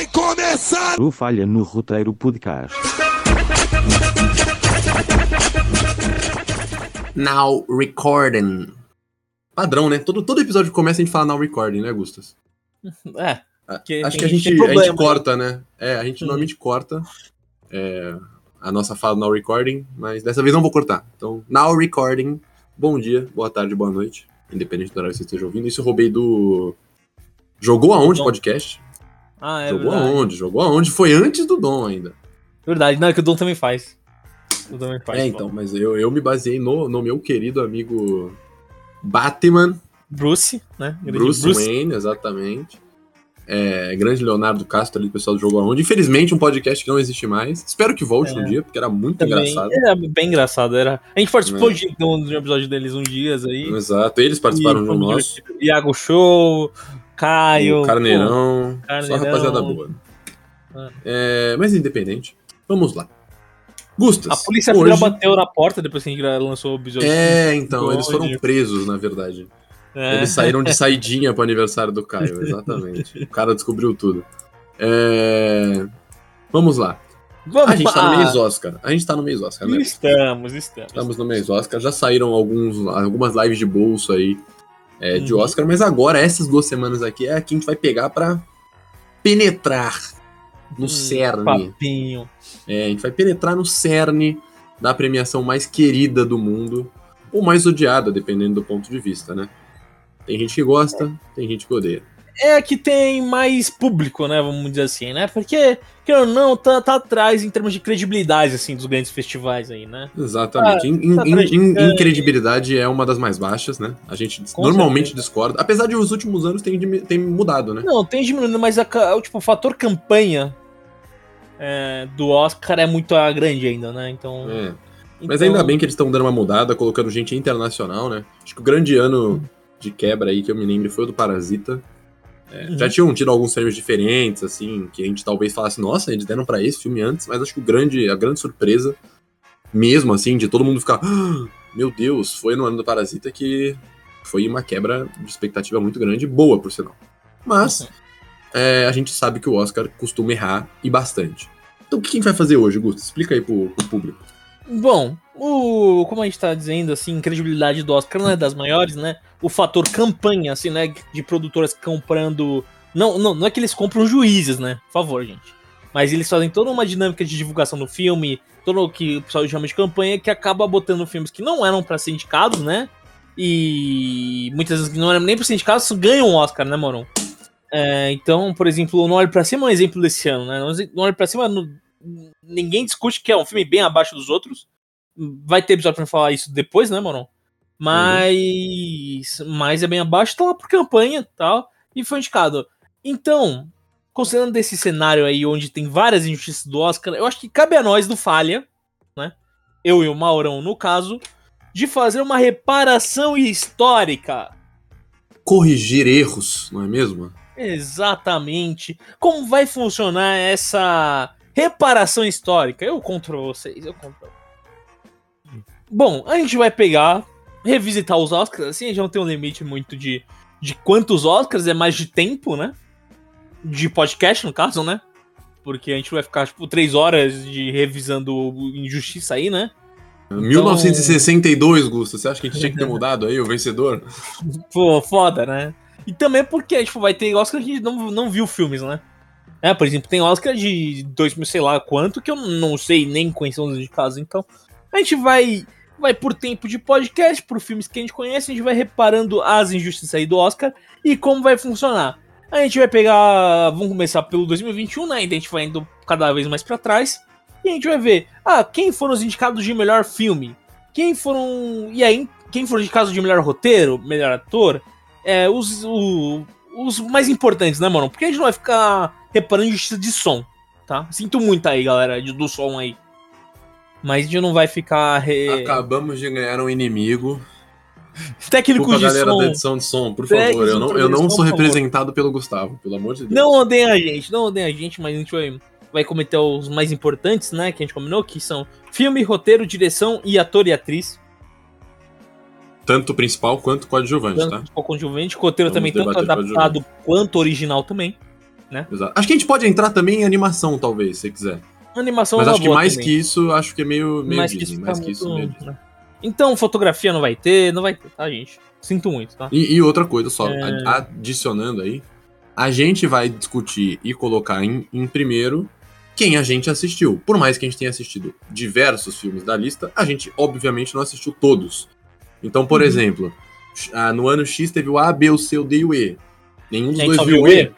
Vai começar O Falha no Roteiro Podcast. Now recording. Padrão, né? Todo, todo episódio que começa a gente fala now recording, né, Gustas? É. porque Acho tem que a gente, a gente corta, né? É, a gente Uhum. normalmente corta é, a nossa fala now recording, mas dessa vez não vou cortar. Então, now recording. Bom dia, boa tarde, boa noite. Independente do horário que você esteja ouvindo. Isso eu roubei do. Jogou aonde podcast? Ah, é Jogou verdade. aonde? Jogou aonde? Foi antes do Dom ainda. Verdade, não, é que o Dom também faz. O Dom também faz. é, então, mas eu, eu me baseei no, no meu querido amigo Batman, Bruce, né? Grande Bruce, Wayne, exatamente. É, grande Leonardo Castro ali, do pessoal do Jogo Aonde. Infelizmente, um podcast que não existe mais. Espero que volte É. um dia, porque era muito Também engraçado. Era bem engraçado. Era... A gente participou É. de, um de um episódio deles um dias aí. Exato, eles participaram E de um nosso. Iago Show, Caio. O Carneirão, só Carneirão. rapaziada boa. Ah. É, mas independente, vamos lá. Gustas, A polícia hoje... Bateu na porta depois que a gente lançou o episódio. É, então, eles foram presos, na verdade. É. Eles saíram de saidinha pro aniversário do Caio, exatamente. o cara descobriu tudo. É... Vamos lá. Vamos A gente tá no mês Oscar. A gente tá no mês Oscar, né? Estamos, estamos. Estamos no mês Oscar. Já saíram alguns, algumas lives de bolso aí é, de Uhum. Oscar, mas agora, essas duas semanas aqui, é a que a gente vai pegar pra penetrar no Hum, cerne. Papinho. É, a gente vai penetrar no cerne da premiação mais querida do mundo, ou mais odiada, dependendo do ponto de vista, né? Tem gente que gosta, tem gente que odeia. É a que tem mais público, né? Vamos dizer assim, né? Porque, querendo ou não, tá, tá atrás em termos de credibilidade, assim, dos grandes festivais aí, né? Exatamente. Em, tá em- em- em praticando. credibilidade é uma das mais baixas, né? A gente Com normalmente certeza. discorda. Apesar de os últimos anos tem, tem mudado, né? Não, tem diminuindo, mas a, tipo, o fator campanha é, do Oscar é muito ah, grande ainda, né? Então. É. Mas então- ainda bem que eles estão dando uma mudada, colocando gente internacional, né? Acho que o grande ano de quebra aí que eu me lembro foi o do Parasita. É, Uhum. Já tinham tido alguns prêmios diferentes, assim, que a gente talvez falasse, nossa, eles deram pra esse filme antes, mas acho que o grande, a grande surpresa, mesmo assim, de todo mundo ficar, "Ah, meu Deus, foi no ano do Parasita que foi uma quebra de expectativa muito grande, boa, por sinal. Mas Uhum. é, a gente sabe que o Oscar costuma errar e bastante. Então o que a gente vai fazer hoje, Gusto? Explica aí pro, pro público. Bom, o, como a gente tá dizendo, assim, a credibilidade do Oscar não é das maiores, né? O fator campanha, assim, né? De produtoras comprando. Não, não, não é que eles compram juízes, né? Por favor, gente. Mas eles fazem toda uma dinâmica de divulgação do filme, todo o que o pessoal chama de campanha, que acaba botando filmes que não eram pra ser indicados, né? E muitas vezes não eram nem pra ser indicados, ganham um Oscar, né, Moron? É, então, por exemplo, Não Olhe Pra Cima é um exemplo desse ano, né? Não Olhe Pra Cima, no- ninguém discute que é um filme bem abaixo dos outros. Vai ter episódio pra falar isso depois, né, Moron? Mas, mas é bem abaixo, tá lá por campanha e tal, e foi indicado. Então, considerando esse cenário aí, onde tem várias injustiças do Oscar, eu acho que cabe a nós do Falha, né? Eu e o Maurão, no caso, de fazer uma reparação histórica. Corrigir erros, não é mesmo? Exatamente. Como vai funcionar essa reparação histórica? Eu conto pra vocês, eu conto. Bom, a gente vai pegar, revisitar os Oscars, assim, a gente não tem um limite muito de, de quantos Oscars, é mais de tempo, né? De podcast, no caso, né? Porque a gente vai ficar, tipo, três horas de revisando Injustiça aí, né? 1962, Gusto, você acha que a gente tinha que ter mudado aí o vencedor? Pô, foda, né? E também porque, tipo, vai ter Oscar que a gente não, não viu filmes, né? É, por exemplo, tem Oscar de 2000, sei lá quanto, que eu não sei nem quais são os indicados. Então, a gente vai vai por tempo de podcast, por filmes que a gente conhece, a gente vai reparando as injustiças aí do Oscar e como vai funcionar. A gente vai pegar, vamos começar pelo 2021, né? A gente vai indo cada vez mais pra trás. E a gente vai ver, ah, quem foram os indicados de melhor filme? Quem foram. E aí, quem foram indicados de melhor roteiro, melhor ator? É, os, o- os mais importantes, né, mano? Porque a gente não vai ficar reparando injustiça de som, tá? Sinto muito aí, galera, do som aí. Mas a gente não vai ficar. re- Acabamos de ganhar um inimigo. Técnico Desculpa, de galera som. da edição de som, por Técnico favor. Eu não, eu não som, sou representado pelo Gustavo, pelo amor de Deus. Não odeiem a gente, não odeiem a gente, mas a gente vai, vai cometer os mais importantes, né? Que a gente combinou, que são filme, roteiro, direção e ator e atriz. Tanto o principal quanto o coadjuvante, tá? Tanto o conjuvante, roteiro Vamos também, tanto adaptado quanto original também. Exato. Acho que a gente pode entrar também em animação, talvez, se quiser. Animação Mas é acho que mais também. que isso, aacho que é meio, meio mais que isso mais fica que isso, meio né? Então, fotografia não vai ter, não vai ter, tá, gente? Sinto muito, tá? E, e outra coisa, só É. adicionando aí, a gente vai discutir e colocar em, em primeiro quem a gente assistiu. Por mais que a gente tenha assistido diversos filmes da lista, a gente obviamente não assistiu todos. Então, por Uhum. exemplo, no ano X teve o A, B, o C, o D e o E. Nenhum dos dois viu o E. E?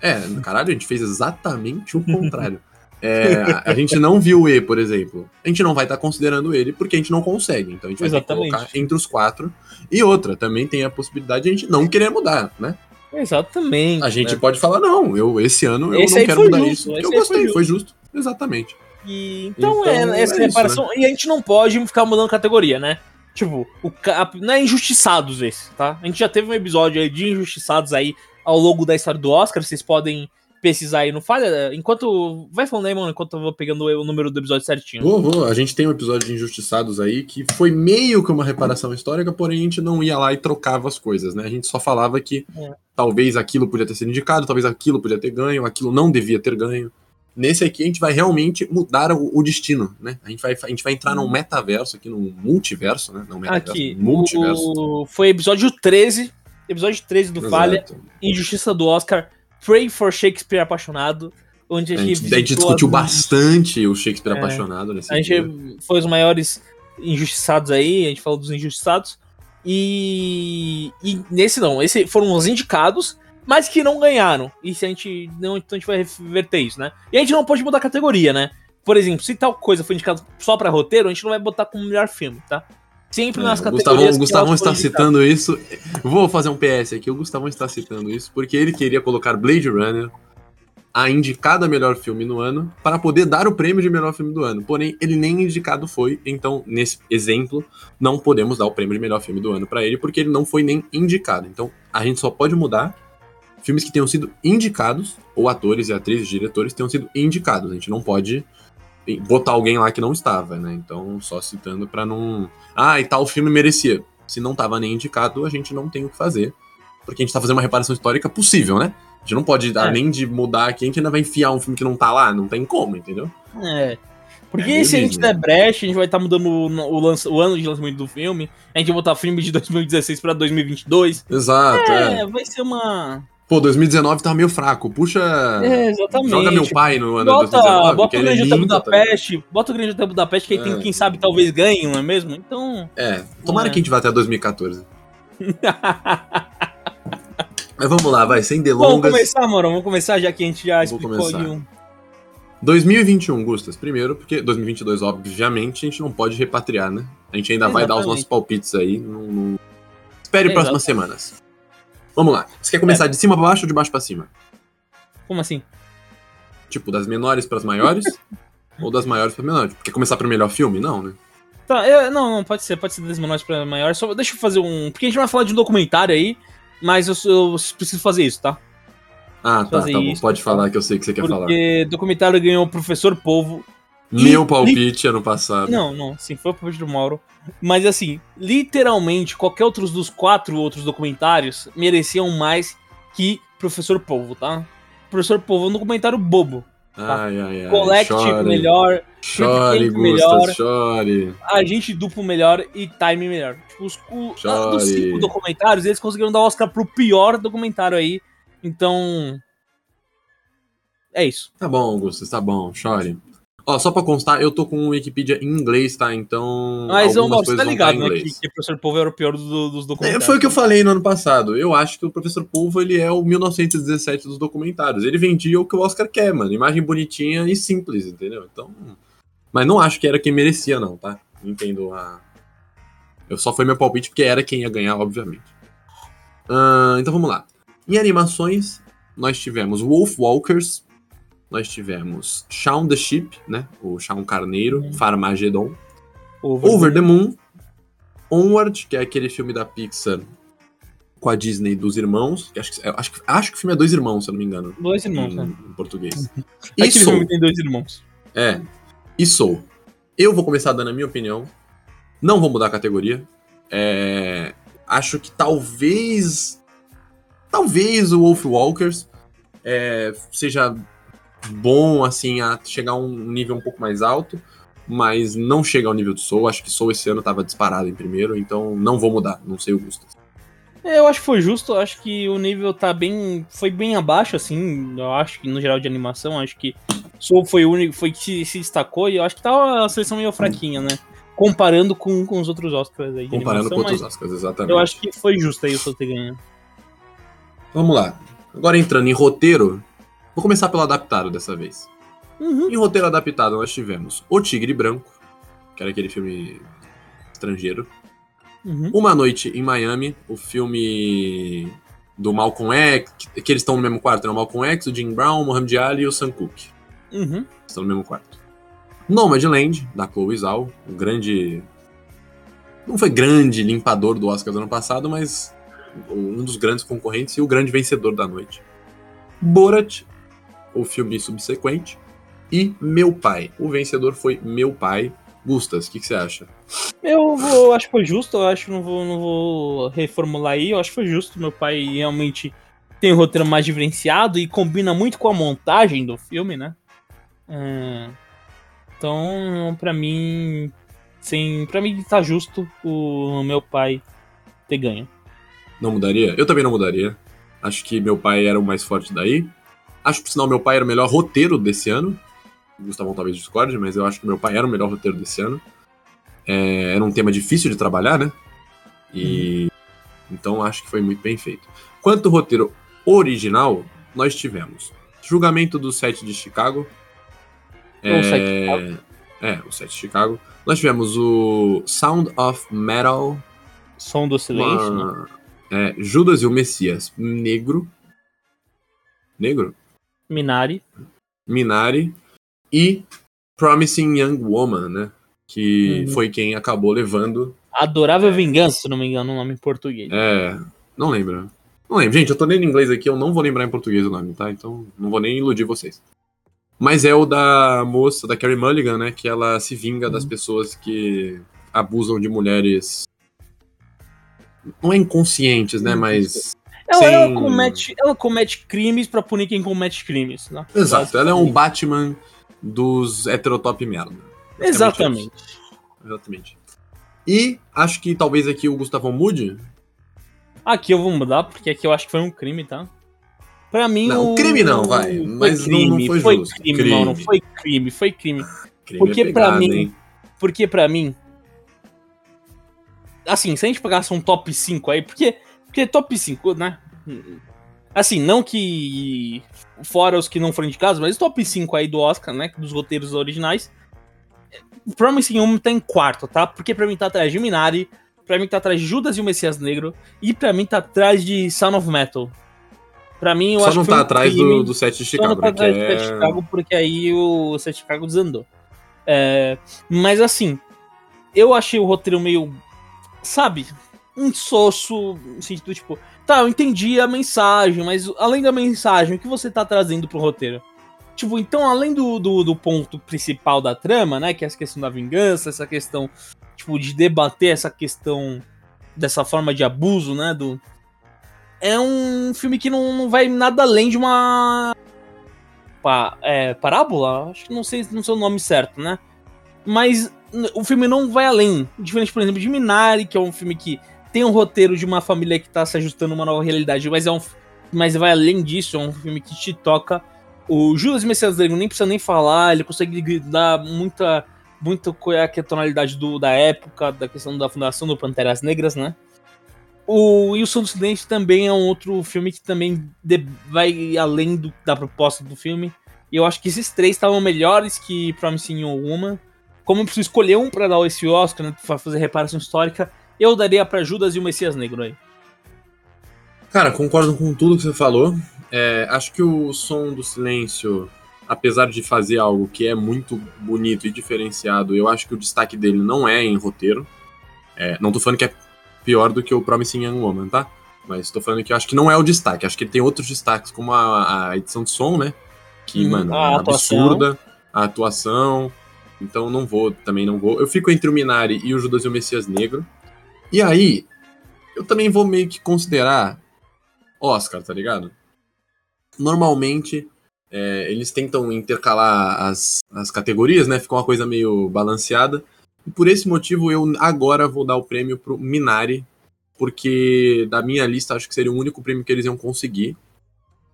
É, caralho, a gente fez exatamente o contrário. É, a- a gente não viu o E, por exemplo. A gente não vai estar considerando ele porque a gente não consegue. Então a gente vai ter Exatamente. que colocar entre os quatro. E outra, também tem a possibilidade de a gente não querer mudar, né? Exatamente. A gente né? pode falar, não, eu esse ano eu Esse não quero mudar justo, isso. porque Eu gostei, foi foi justo. Exatamente. E, então, Então, é, é essa isso, reparação. E a gente não pode ficar mudando categoria, né? Tipo, o ca- não é injustiçados esse, tá? A gente já teve um episódio aí de injustiçados aí ao longo da história do Oscar. Vocês podem pesquisar aí, não falha. Enquanto. Vai falando aí, mano, enquanto eu vou pegando o número do episódio certinho. Vou, vou. A gente tem um episódio de Injustiçados aí que foi meio que uma reparação histórica, porém a gente não ia lá e trocava as coisas, né? A gente só falava que É. talvez aquilo podia ter sido indicado, talvez aquilo podia ter ganho, aquilo não devia ter ganho. Nesse aqui a gente vai realmente mudar o, o destino, né? A gente, vai, a gente vai entrar num metaverso aqui, num multiverso, né? Não metaverso, Aqui, multiverso. o... foi episódio 13. Episódio 13 do Falha. Exato. Injustiça do Oscar. Pray for Shakespeare Apaixonado. Onde a A gente, gente, a gente discutiu as- bastante o Shakespeare É. apaixonado nesse A dia. gente foi os maiores injustiçados aí, a gente falou dos injustiçados. E, e nesse não, esse foram os indicados, mas que não ganharam. E se a gente não, então a gente vai reverter isso, né? E a gente não pode mudar a categoria, né? Por exemplo, se tal coisa foi indicada só pra roteiro, a gente não vai botar como melhor filme, tá? Sempre nas É, o categorias. Gustavão, Gustavão está citando isso. Vou fazer um PS aqui. O Gustavão está citando isso porque ele queria colocar Blade Runner a indicada melhor filme no ano para poder dar o prêmio de melhor filme do ano. Porém, ele nem indicado foi. Então, nesse exemplo, não podemos dar o prêmio de melhor filme do ano para ele porque ele não foi nem indicado. Então, a gente só pode mudar filmes que tenham sido indicados, ou atores e atrizes, diretores tenham sido indicados. A gente não pode botar alguém lá que não estava, né? Então, só citando pra não. Ah, e tal filme merecia. Se não tava nem indicado, a gente não tem o que fazer. Porque a gente tá fazendo uma reparação histórica possível, né? A gente não pode, além de mudar aqui, a gente ainda vai enfiar um filme que não tá lá. Não tem como, entendeu? É. Porque É se a gente der brecha, a gente vai estar mudando o, o, lança- o ano de lançamento do filme. A gente vai botar filme de 2016 pra 2022. Exato, é. É, vai ser uma. Pô, 2019 tá meio fraco. Puxa. É, exatamente. Joga meu pai no ano de Bota, 2019. bota que o ele é Grande Hotel lindo, tá? Budapeste, bota o Grande Hotel Budapeste, que aí tem É. quem sabe talvez ganhe, não é mesmo? Então. É, tomara É. que a gente vá até 2014. Mas vamos lá, vai, sem Vamos delongas. começar, mano. Vamos começar já que a gente já Vou explicou começar. aí um. 2021, Gustas, primeiro, porque 2022, obviamente, a gente não pode repatriar, né? A gente ainda vai dar os nossos palpites aí. Não, não- Espere É, próximas semanas. Vamos lá. Você quer começar de cima pra baixo ou de baixo pra cima? Como assim? Tipo, das menores pras maiores? ou das maiores pras menores? Quer começar pro melhor filme? Não, né? Tá, eu- não, não, pode ser, pode ser das menores pra maiores. Só deixa eu fazer um. Porque a gente vai falar de um documentário aí, mas eu, eu preciso fazer isso, tá? Ah, tá, tá bom. isso, Pode tá. falar que eu sei que você quer falar. Porque documentário ganhou o Professor Polvo. Meu palpite ano passado. Não, não, sim, foi o palpite do Mauro. Mas assim, literalmente, qualquer outros dos quatro outros documentários mereciam mais que Professor Polvo, tá? Professor Polvo é um documentário bobo. Ai, ai, ai. Collective chore, melhor, Chore, Gustas, melhor. chore. Agente Duplo melhor e Time melhor. Tipo, os, o, Chore. dos cinco documentários, eles conseguiram dar Oscar pro pior documentário aí. Então. É isso. Tá bom, Gustas, tá bom, chore. Ó, só pra constar, eu tô com o Wikipedia em inglês, tá? Então. Mas, ô, Mauro, você tá ligado, né? Que, que Professor Polvo era o pior do- dos É, documentários. foi o que eu falei no ano passado. Eu acho que o Professor Polvo ele é o 1917 dos documentários. Ele vendia o que o Oscar quer, mano. Imagem bonitinha e simples, entendeu? Então. Mas não acho que era quem merecia, não, tá? Entendo a. Eu só foi meu palpite porque era quem ia ganhar, obviamente. Ahn, então vamos lá. Em animações, nós tivemos Wolf Walkers, nós tivemos Shaun the Sheep, né? O Shaun Carneiro, Uhum. Farmageddon. Over, Over the Moon, Onward, que é aquele filme da Pixar com a Disney dos irmãos. que Acho que, acho, que, acho que o filme é Dois Irmãos, se eu não me engano. Dois irmãos, em, né? em português. É E Aquele Soul. filme tem dois irmãos. É. E Soul. Eu vou começar dando a minha opinião. Não vou mudar a categoria. É, acho que talvez. Talvez o Wolf Walkers. é, seja bom, assim, a chegar a um nível um pouco mais alto, mas não chega ao nível do Soul. Acho que Soul esse ano tava disparado em primeiro, então não vou mudar, não sei o Gustas. É, eu acho que foi justo, acho que o nível tá bem. Foi bem abaixo, assim. Eu acho que no geral de animação, acho que Soul foi o único foi que se destacou e eu acho que tá a seleção meio fraquinha, né? Comparando com, com os outros Oscars aí. Comparando com animação, outros mas Oscars, exatamente. Eu acho que foi justo aí o Soul ter ganho. Vamos lá. Agora entrando em roteiro, vou começar pelo adaptado dessa vez. Uhum. Em roteiro adaptado, nós tivemos O Tigre Branco, que era aquele filme estrangeiro. Uhum. Uma Noite em Miami, o filme do Malcolm X, que eles estão no mesmo quarto, né? O Malcolm X, o Jim Brown, o Mohamed Ali e o Sam Cooke. Uhum. Estão no mesmo quarto. Nomadland, da Chloe Zhao, o grande... Não foi grande limpador do Oscar do ano passado, mas um dos grandes concorrentes e o grande vencedor da noite. Borat, o filme subsequente. E Meu Pai. O vencedor foi Meu Pai. Gustas, o que, que você acha? Eu vou, acho que foi justo, eu acho que não vou, não vou reformular aí, eu acho que foi justo. Meu pai realmente tem um roteiro mais diferenciado e combina muito com a montagem do filme, né? É, Então, pra mim, sim, para mim tá justo o meu pai ter ganho. Não mudaria? Eu também não mudaria. Acho que Meu Pai era o mais forte daí. Acho que, por sinal, Meu Pai era o melhor roteiro desse ano. O Gustavão talvez discorde, mas eu acho que Meu Pai era o melhor roteiro desse ano. É, era um tema difícil de trabalhar, né? E então acho que foi muito bem feito. Quanto ao roteiro original, nós tivemos Julgamento do Sete de Chicago. O Sete de Chicago. É, o Sete de Chicago. Nós tivemos o Sound of Metal. Som do silêncio, né? uma- é, Judas e o Messias Negro. Negro? Minari. Minari. E Promising Young Woman, né? Que Uhum. foi quem acabou levando. Adorável Vingança, se não me engano, o nome em português. É. Não lembro. Não lembro. Gente, eu tô lendo em inglês aqui, eu não vou lembrar em português o nome, tá? Então não vou nem iludir vocês. Mas é o da moça, da Carrie Mulligan, né? Que ela se vinga das pessoas que abusam de mulheres. Não é inconscientes, né? Mas. Ela, ela comete, ela comete crimes pra punir quem comete crimes, né? Exato, ela é um Batman dos heterotop merda. Exatamente. Exatamente. E acho que talvez aqui o Gustavão mude. Aqui eu vou mudar, porque aqui eu acho que foi um crime, tá? Pra mim. Não, o- crime não, vai, Foi mas não- crime, não foi foi justo. crime, Crime. não, não foi crime, foi crime. Crime Porque é pra pegado, mim- hein? Porque pra mim. Assim, se a gente pegasse um top 5 aí, porque. Porque top 5, né? Assim, não que. Fora os que não foram indicados, mas top 5 aí do Oscar, né? Dos roteiros originais. Promising Woman tá em quarto, tá? Porque pra mim tá atrás de Minari, pra mim tá atrás de Judas e o Messias Negro, e pra mim tá atrás de Sound of Metal. Pra mim, eu Só acho não tá um atrás crime- do, do set de só Chicago, não tá né? Atrás do Set é... Chicago, porque aí o Set Chicago desandou. É, mas assim, eu achei o roteiro meio, sabe, insosso, no sentido tipo, tá, eu entendi a mensagem, mas além da mensagem, o que você tá trazendo pro roteiro? Tipo, então, além do, do, do ponto principal da trama, né, que é essa questão da vingança, essa questão, tipo, de debater essa questão dessa forma de abuso, né, do... É um filme que não, não vai nada além de uma pa- é, parábola? Acho que não sei, não sei o nome certo, né? Mas o filme não vai além. Diferente, por exemplo, de Minari, que é um filme que tem um roteiro de uma família que tá se ajustando a uma nova realidade, mas é um mas vai além disso, é um filme que te toca. O Judas Messias Negro nem precisa nem falar, ele consegue dar muita muito a tonalidade do, da época, da questão da fundação do Panteras Negras, né? O, Som do Silêncio também é um outro filme que também vai além do- da proposta do filme. E eu acho que esses três estavam melhores que Promising Young Woman. Como eu preciso escolher um pra dar esse Oscar, né, pra fazer reparação histórica, eu daria pra Judas e o Messias Negro aí. Cara, concordo com tudo que você falou. É, acho que o Som do Silêncio, apesar de fazer algo que é muito bonito e diferenciado, eu acho que o destaque dele não é em roteiro. É, não tô falando que é pior do que o Promising Young Woman, tá? Mas tô falando que eu acho que não é o destaque. Acho que ele tem outros destaques, como a, a edição de som, né? Que, Uhum, mano, a é atuação. absurda. A atuação. Então não vou, também não vou. Eu fico entre o Minari e o Judas e o Messias Negro. E aí, eu também vou meio que considerar Oscar, tá ligado? normalmente é, eles tentam intercalar as, as categorias, né? Fica uma coisa meio balanceada. E por esse motivo eu agora vou dar o prêmio pro Minari, porque da minha lista acho que seria o único prêmio que eles iam conseguir.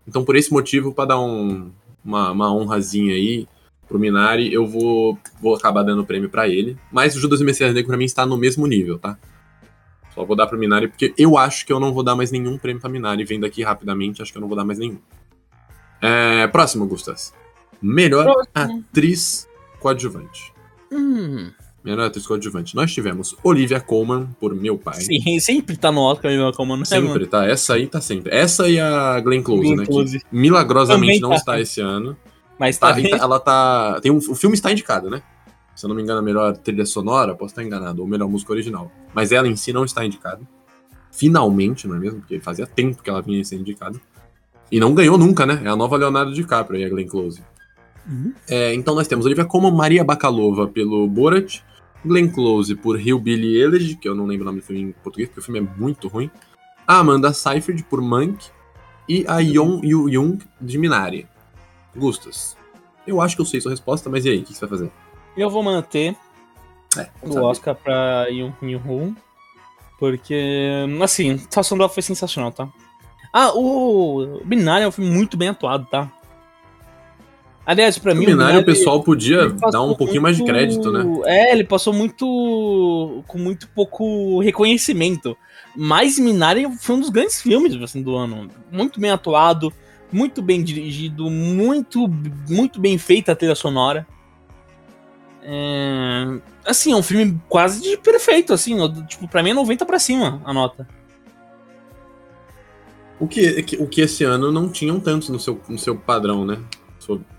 Então por esse motivo, para dar um, uma, uma honrazinha aí pro Minari, eu vou, vou acabar dando o prêmio para ele. Mas o Judas e Messias Negro pra mim está no mesmo nível, tá? Só vou dar pro Minari porque eu acho que eu não vou dar mais nenhum prêmio pra Minari. Vendo aqui rapidamente, acho que eu não vou dar mais nenhum. É, próximo, Gustas. Melhor Próximo. atriz coadjuvante. Hum, Melhor atriz coadjuvante. Nós tivemos Olivia Colman, por meu pai. sim, sempre tá no Oscar, meu como não é, Sempre, tá? Essa aí tá sempre. Essa e a Glenn Close, Glenn né? Close. Que milagrosamente Também não tá. está esse ano. Mas Tá, tá, ela tá. Tem um, o filme está indicado, né? Se eu não me engano, a melhor trilha sonora, posso estar enganado, ou melhor música original. Mas ela em si não está indicada. Finalmente, não é mesmo? Porque fazia tempo que ela vinha sendo indicada. E não ganhou nunca, né? É a nova Leonardo DiCaprio aí, a Glenn Close. Uhum. É, então nós temos Olivia como Maria Bakalova pelo Borat, Glenn Close por Hillbilly Elegy, que eu não lembro o nome do filme em português, porque o filme é muito ruim. A Amanda Seyfried por Monk e a Yeon Yu Jung de Minari. Gustas. Eu acho que eu sei sua resposta, mas e aí, o que você vai fazer? Eu vou manter É, o? Oscar pra Yoon Min-ho, porque, assim, a atuação dela foi sensacional, tá? Ah, o Binário é um filme muito bem atuado, tá? Aliás, pra mim, O Minari, o pessoal podia dar um pouquinho mais de muito- crédito, né? É, ele passou muito. com muito pouco reconhecimento. Mas Minari foi um dos grandes filmes assim, do ano. Muito bem atuado, muito bem dirigido, muito, muito bem feita a trilha sonora. É, assim, é um filme quase de perfeito, assim. Tipo, pra mim é 90 pra cima a nota. O que, o que esse ano não tinham tantos no seu, no seu padrão, né?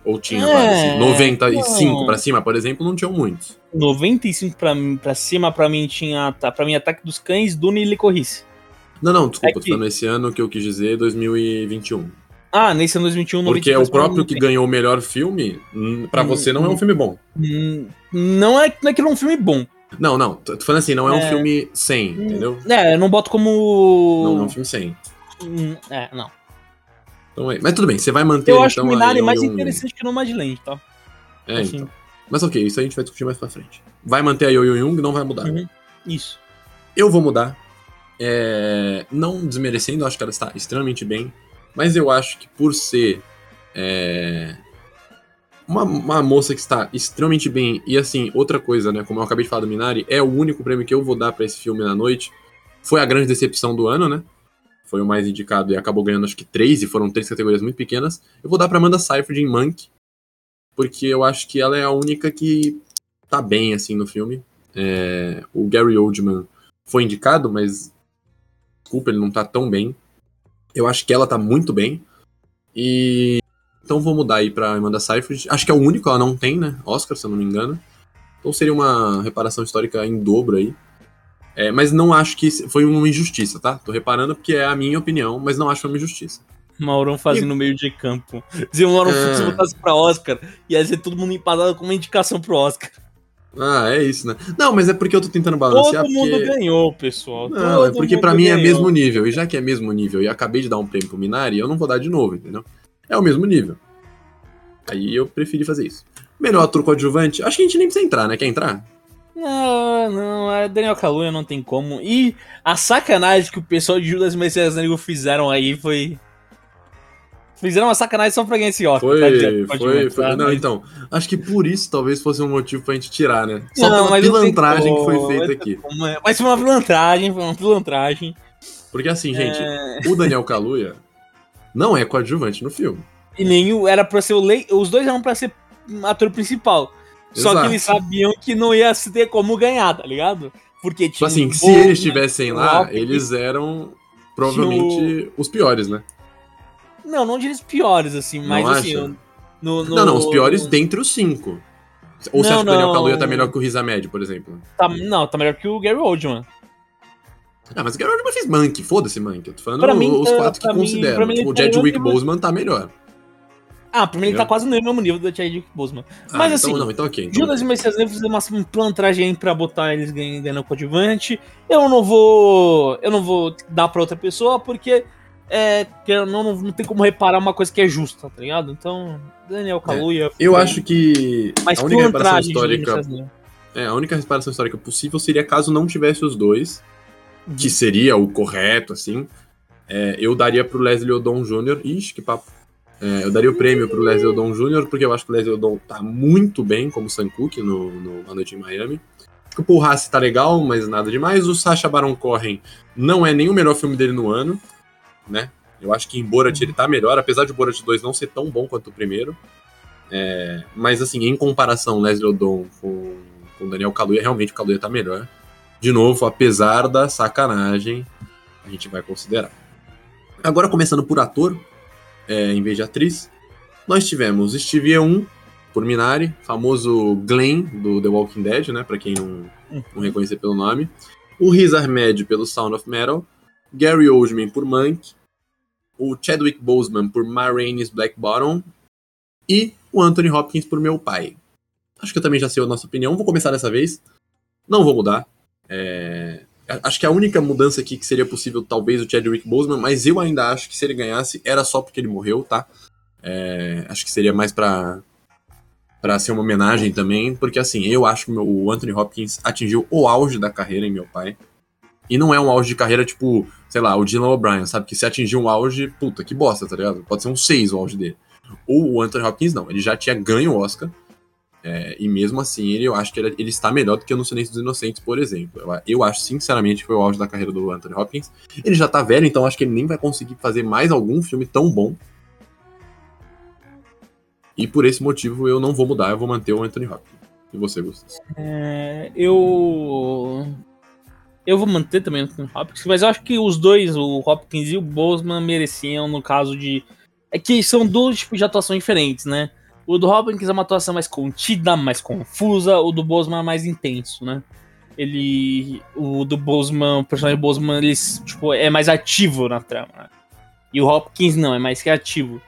Ou tinha É, vários, assim. 95 não. pra cima, por exemplo, não tinham muitos. 95 pra, pra cima, pra mim tinha. Pra mim, Ataque dos Cães, Duna e Licorice. Não, não, desculpa, É tô que- falando esse ano que eu quis dizer 2021. Ah, nesse ano 2021, Porque 93 o próprio que ganhou o melhor filme, hum, pra Hum, você não é um hum. filme bom. Hum, Não é, não é que ele é um filme bom. Não, não, tô falando assim, não é, um É. filme 100, entendeu? É, eu não boto como. Não, não é um filme 100. Hum, É, não. Então, é. Mas tudo bem, você vai manter Eu acho então o Minari Yeon mais Yeon- interessante que no Madland, tá? É, assim. então. Mas ok, isso a gente vai discutir mais pra frente. Vai manter a Yo Yo Jung, não vai mudar. Uhum. Isso. Eu vou mudar. É, não desmerecendo, acho que ela está extremamente bem. Mas eu acho que por ser é, uma, uma moça que está extremamente bem. E assim, outra coisa, né? Como eu acabei de falar do Minari, é o único prêmio que eu vou dar pra esse filme na noite. Foi a grande decepção do ano, né? Foi o mais indicado e acabou ganhando acho que três, e foram três categorias muito pequenas. Eu vou dar pra Amanda Seyfried em Monk, porque eu acho que ela é a única que tá bem, assim, no filme. É, o Gary Oldman foi indicado, mas desculpa, ele não tá tão bem. Eu acho que ela tá muito bem. E então vou mudar aí pra Amanda Seyfried. Acho que é o único, ela não tem, né? Oscar, se eu não me engano. Então seria uma reparação histórica em dobro aí. É, mas não acho que foi uma injustiça, tá? Tô reparando porque é a minha opinião, mas não acho que foi uma injustiça. Maurão fazendo meio de campo. Se o Maurão É. se botasse pra Oscar, ia ser todo mundo empadado com uma indicação pro Oscar. Ah, é isso, né? Não, mas é porque eu tô tentando Todo balancear. mundo porque... ganhou, pessoal. Não, é Todo porque mundo pra mim é ganhou. mesmo nível. E já que é mesmo nível e acabei de dar um prêmio pro Minari, eu não vou dar de novo, entendeu? É o mesmo nível. Aí eu preferi fazer isso. Melhor ator coadjuvante, acho que a gente nem precisa entrar, né? Quer entrar? Não, não, é Daniel Kaluuya não tem como. E a sacanagem que o pessoal de Judas e Messias Negro fizeram aí foi. Fizeram uma sacanagem só pra ganhar esse Oscar. tá, Foi, Diego? Pode foi, começar, foi. Não, então, acho que por isso talvez fosse um motivo pra gente tirar, né? Só Não, pela pilantragem que foi feita aqui. Mas foi uma pilantragem, foi uma pilantragem. Porque assim, gente, É, o Daniel Kaluuya não é coadjuvante no filme. E nenhum era pra ser o Lei. Os dois eram pra ser ator principal. Só Exato. que eles sabiam que não ia se ter como ganhar, tá ligado? Porque Tipo tinha. assim, o se Bolt, eles estivessem lá, Rock, eles eram provavelmente os piores, né? Não, não diria os piores, assim, mas Não assim. No, no- Não, não, os piores dentre os cinco. Ou você Não, acha que o Daniel não. Kaluuya tá melhor que o Riz Ahmed, por exemplo? Tá, não, tá melhor que o Gary Oldman. Ah, mas o Gary Oldman fez Monk, foda-se Monk. Eu tô falando Pra mim, os é, quatro que mim- consideram. mim Tipo, o tá Chadwick nível- Boseman tá melhor. Ah, pra mim ele tá quase no mesmo nível do Chadwick Boseman. Ah, Mas então, assim, não, então ok. Então, Judas e Messias Negros fizeram uma plantragem aí pra botar eles ganhando, ganhando coadjuvante. Eu não vou. Eu não vou dar pra outra pessoa, porque é, que não, não, não tem como reparar uma coisa que é justa, tá ligado? Então, Daniel Kaluuya. É, eu acho que Mas a única reparação histórica, Jennifer é, a única reparação histórica possível seria caso não tivesse os dois, que seria o correto, assim. É, eu daria pro Leslie Odom Jr. Ixi, que papo. É, eu daria o prêmio pro Leslie Odom Jr., porque eu acho que o Leslie Odom tá muito bem como Sam Cooke no, no A Noite em Miami. O Paul Haas tá legal, mas nada demais. O Sacha Baron Cohen não é nem o melhor filme dele no ano, né? Eu acho que em Borat ele tá melhor, apesar de Borat 2 não ser tão bom quanto o primeiro. É, mas assim, em comparação Leslie Odom com, com Daniel Kaluuya, realmente o Kaluuya tá melhor. De novo, apesar da sacanagem, a gente vai considerar. Agora começando por ator, é, em vez de atriz, nós tivemos Steve Yeun por Minari, famoso Glenn do The Walking Dead, né, para quem não, não reconhecer pelo nome. O Riz Ahmed pelo Sound of Metal, Gary Oldman por Monk, o Chadwick Boseman por Ma Black Bottom e o Anthony Hopkins por Meu Pai. Acho que eu também já sei a nossa opinião. Vou começar dessa vez. Não vou mudar. É, Acho que a única mudança aqui que seria possível, talvez, o Chadwick Boseman, mas eu ainda acho que se ele ganhasse, era só porque ele morreu, tá? É, acho que seria mais pra, pra ser uma homenagem também, porque assim, eu acho que o Anthony Hopkins atingiu o auge da carreira em meu pai. E não é um auge de carreira tipo, sei lá, o Dylan O'Brien, sabe? Que se atingir um auge, puta, que bosta, tá ligado? Pode ser um 6 o auge dele. Ou o Anthony Hopkins não, ele já tinha ganho o Oscar. É, e mesmo assim, ele, eu acho que ele, ele, está melhor do que no Silêncio dos Inocentes, por exemplo. Eu, eu, acho, sinceramente, que foi o auge da carreira do Anthony Hopkins. Ele já tá velho, então acho que ele nem vai conseguir fazer mais algum filme tão bom. E por esse motivo eu não vou mudar, eu vou manter o Anthony Hopkins. E você, Gustavo? É, eu. Eu vou manter também o Hopkins, mas eu acho que os dois, o Hopkins e o Boseman, mereciam no caso de. É que são dois tipos de atuação diferentes, né? O do Hopkins é uma atuação mais contida, mais confusa, o do Boseman é mais intenso, né? Ele. O do Boseman, o personagem do Boseman, ele tipo, é mais ativo na trama. Né? E o Hopkins não, é mais criativo.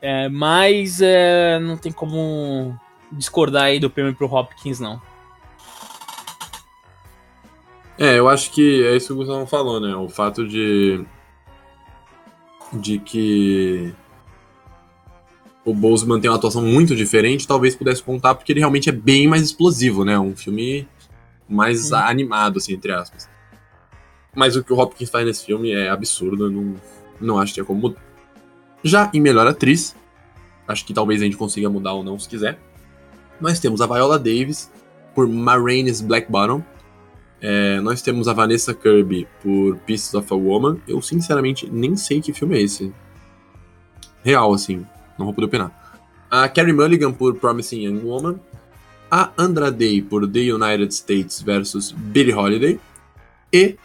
É, mas é, não tem como discordar aí do prêmio pro Hopkins, não. É, eu acho que é isso que o Gustavo falou, né? O fato de. de que o Boseman tem uma atuação muito diferente, talvez pudesse contar porque ele realmente é bem mais explosivo, né? Um filme mais hum. animado, assim, entre aspas. Mas o que o Hopkins faz nesse filme é absurdo, não, não acho que tinha como mudar. Já em Melhor Atriz, acho que talvez a gente consiga mudar ou não, se quiser. Nós temos a Viola Davis por Ma Rainey's Black Bottom. É, nós temos a Vanessa Kirby por Pieces of a Woman. Eu, sinceramente, nem sei que filme é esse. Real, assim não vou poder opinar. A Carrie Mulligan por Promising Young Woman. A Andra Day por The United States versus Billie Holiday. E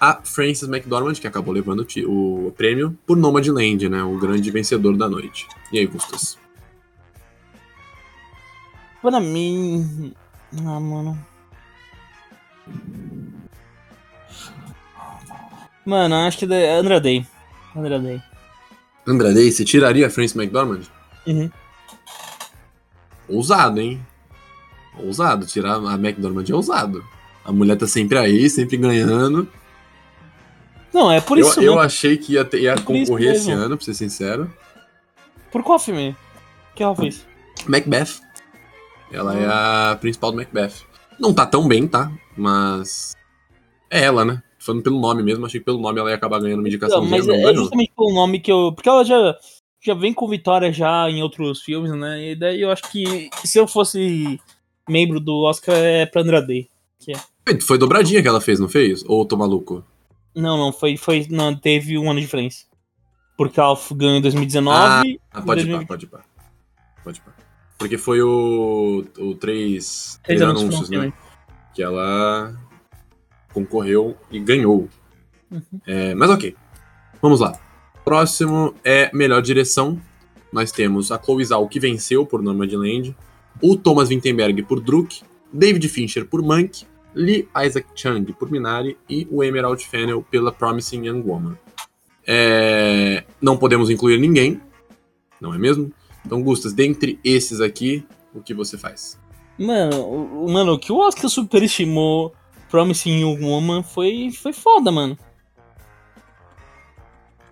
a Frances McDormand, que acabou levando o, prêmio, por Nomadland, né? O grande vencedor da noite. E aí, Gustas? Pra mim. Ah, mano. Mano, acho que é Andra Day. Andra Day. Andrade, você tiraria a Frances McDormand? Uhum. Ousado, hein? Ousado. Tirar a McDormand é ousado. A mulher tá sempre aí, sempre ganhando. Não, é por isso. Eu, eu achei que ia, ter, ia concorrer esse ano, pra ser sincero. Por qual filme? Que ela fez? Macbeth. Ela é a principal do Macbeth. Não tá tão bem, tá? Mas. É ela, né? falando pelo nome mesmo, achei que pelo nome ela ia acabar ganhando uma indicação. Não, mas é, é justamente pelo nome que eu. Porque ela já, já vem com vitória já em outros filmes, né? E daí eu acho que se eu fosse membro do Oscar é pra Andrade. Que é. Foi dobradinha que ela fez, não fez? Ou tô maluco? Não, não, foi. foi não, teve um ano de diferença. Porque ela ganhou em 2019. Ah, pode ir, pode ir. Pode ir. Porque foi o. o três, três, anúncios, né? Que ela concorreu e ganhou. Uhum. É, mas ok, vamos lá. Próximo é melhor direção. Nós temos a Chloe Zhao, que venceu por Nomadland, o Thomas Vinterberg por Druk, David Fincher por Monk, Lee Isaac Chung por Minari e o Emerald Fennel pela Promising Young Woman. É... Não podemos incluir ninguém, não é mesmo? Então, Gustas, dentre esses aqui, o que você faz? Mano, mano, o que o Oscar superestimou Promising Young Woman foi, foi foda, mano.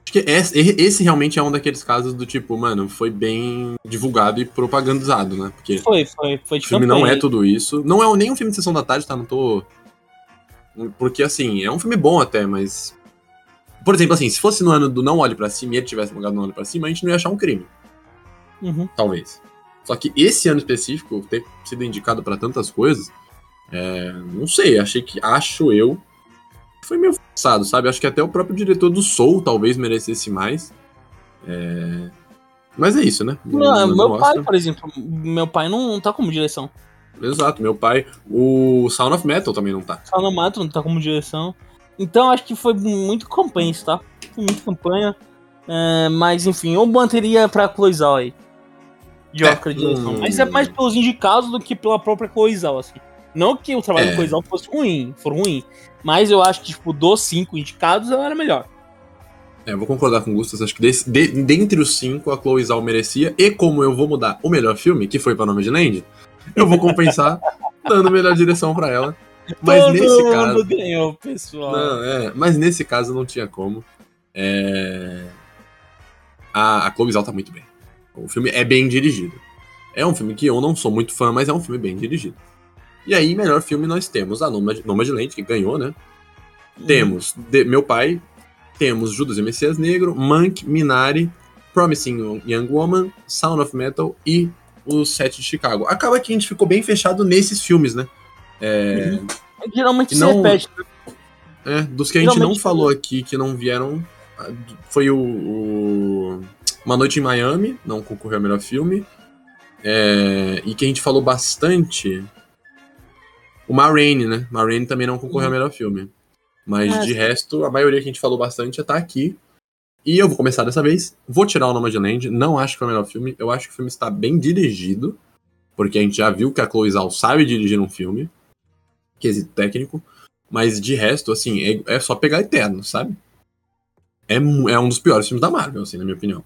Acho que esse, esse realmente é um daqueles casos do tipo, mano, foi bem divulgado e propagandizado, né? Porque Foi, foi, foi o de filme não é campanha. tudo isso. Não é nem um filme de sessão da tarde, tá? Não tô. Porque assim, é um filme bom até, mas. Por exemplo, assim, se fosse no ano do Não Olhe Pra Cima e ele tivesse jogado No Olhe Pra Cima, a gente não ia achar um crime, Uhum. talvez. Só que esse ano específico, ter sido indicado pra tantas coisas, é, não sei, achei que. Acho eu. Foi meio forçado, sabe? Acho que até o próprio diretor do Soul talvez merecesse mais. É, Mas é isso, né? Não, No- no meu pai, por exemplo, meu pai não tá como direção. Exato, meu pai. O Sound of Metal também não tá. Só no Mato não tá como direção. Então acho que foi muito campanha, isso, tá? Foi muito campanha. É, mas enfim, eu manteria pra Cloizal aí. De É, Oscar de direção. hum. Mas é mais pelos indicados do que pela própria Cloizal, assim. Não que o trabalho É. da Cloizal fosse ruim, for ruim. Mas eu acho que, tipo, dos cinco indicados, ela era melhor. É, eu vou concordar com o Gustas. Acho que desse, de, dentre os cinco, a Chloe Zhao merecia. E como eu vou mudar o melhor filme, que foi pra Nome de Land, eu vou compensar dando a melhor direção pra ela. Mas Todo nesse mundo caso. ganhou, pessoal. Não, é, mas nesse caso não tinha como. É, A, a Chloe Zhao tá muito bem. O filme é bem dirigido. É um filme que eu não sou muito fã, mas é um filme bem dirigido. E aí, melhor filme, nós temos a Noma de Land, que ganhou, né? Temos de- Meu Pai, temos Judas e Messias Negro, Monk, Minari, Promising Young Woman, Sound of Metal e o Sete de Chicago. Acaba que a gente ficou bem fechado nesses filmes, né? É, Geralmente E se não- repete. é, dos que a gente não Geralmente- falou aqui, que não vieram, foi o, o Uma Noite em Miami, não concorreu ao melhor filme. É, e que a gente falou bastante. O Ma Rainey, né? Ma Rainey também não concorreu ao melhor filme. Mas Ah, de resto, a maioria que a gente falou bastante tá aqui. E eu vou começar dessa vez. Vou tirar o Nomadland. Não acho que é o melhor filme. Eu acho que o filme está bem dirigido. Porque a gente já viu que a Chloe Zhao sabe dirigir um filme. Quesito técnico. Mas de resto, assim, é, é só pegar Eterno, sabe? É, é um dos piores filmes da Marvel, assim, na minha opinião.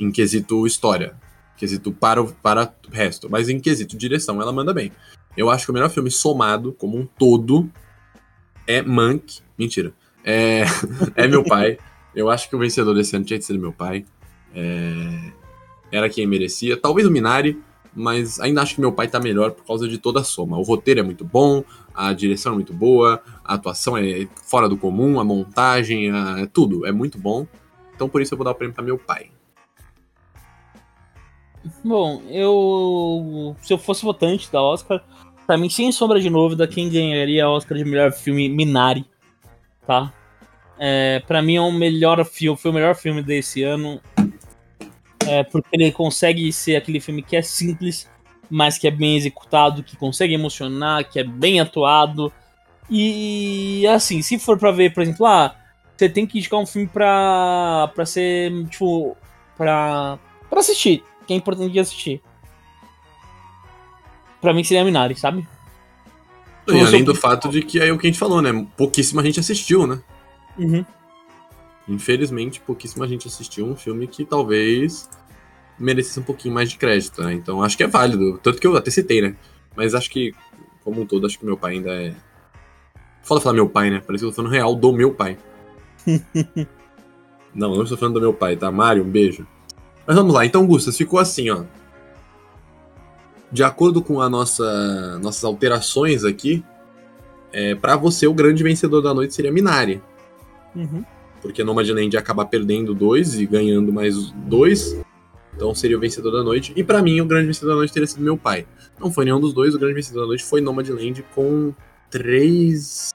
Em quesito história. Quesito para o, para o resto. Mas em quesito direção, ela manda bem. Eu acho que o melhor filme somado, como um todo, é Monk. Mentira. É, é meu pai. Eu acho que o vencedor desse ano tinha que ser meu pai. É, era quem merecia. Talvez o Minari, mas ainda acho que meu pai tá melhor por causa de toda a soma. O roteiro é muito bom, a direção é muito boa, a atuação é fora do comum, a montagem, a- é tudo é muito bom. Então por isso eu vou dar o prêmio pra meu pai. Bom, eu. Se eu fosse votante da Oscar, pra mim, sem sombra de dúvida, quem ganharia a Oscar de melhor filme Minari. Tá? É, pra mim é o melhor filme, foi o melhor filme desse ano. É, porque ele consegue ser aquele filme que é simples, mas que é bem executado, que consegue emocionar, que é bem atuado. E assim, se for pra ver, por exemplo, ah, você tem que indicar um filme pra, pra ser, tipo, pra, pra assistir que é importante de assistir. Pra mim seria Minari, sabe? E além sou- do fato de que é o que a gente falou, né? Pouquíssima gente assistiu, né? Uhum. Infelizmente, pouquíssima gente assistiu um filme que talvez merecesse um pouquinho mais de crédito, né? Então acho que é válido. Tanto que eu até citei, né? Mas acho que, como um todo, acho que meu pai ainda é. Foda falar meu pai, né? Parece que eu tô falando real do meu pai. não, não estou falando do meu pai, tá? Mário, um beijo. Mas vamos lá, então, Gustas, ficou assim, ó. De acordo com a nossa, nossas alterações aqui, é, para você o grande vencedor da noite seria Minari Uhum. porque Nomadland ia acabar perdendo dois e ganhando mais dois. Então seria o vencedor da noite. E pra mim, o grande vencedor da noite teria sido meu pai. Não foi nenhum dos dois, o grande vencedor da noite foi Nomadland com três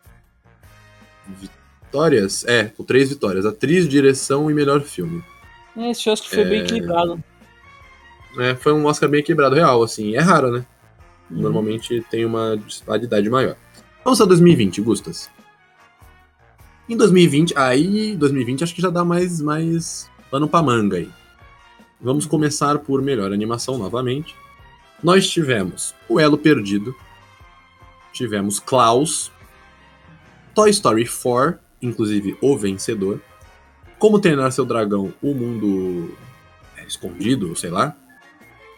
vitórias. É, com três vitórias. Atriz, direção e melhor filme. É, Esse que foi bem É. equilibrado. É, foi um Oscar bem equilibrado, real, assim. É raro, né? Normalmente tem uma disparidade maior. Vamos a 2020, Gustas. Em 2020, aí 2020 acho que já dá mais, mais pano pra manga aí. Vamos começar por melhor animação novamente. Nós tivemos O Elo Perdido, tivemos Klaus, Toy Story 4, inclusive o vencedor, Como Treinar Seu Dragão, O Mundo é, Escondido, sei lá,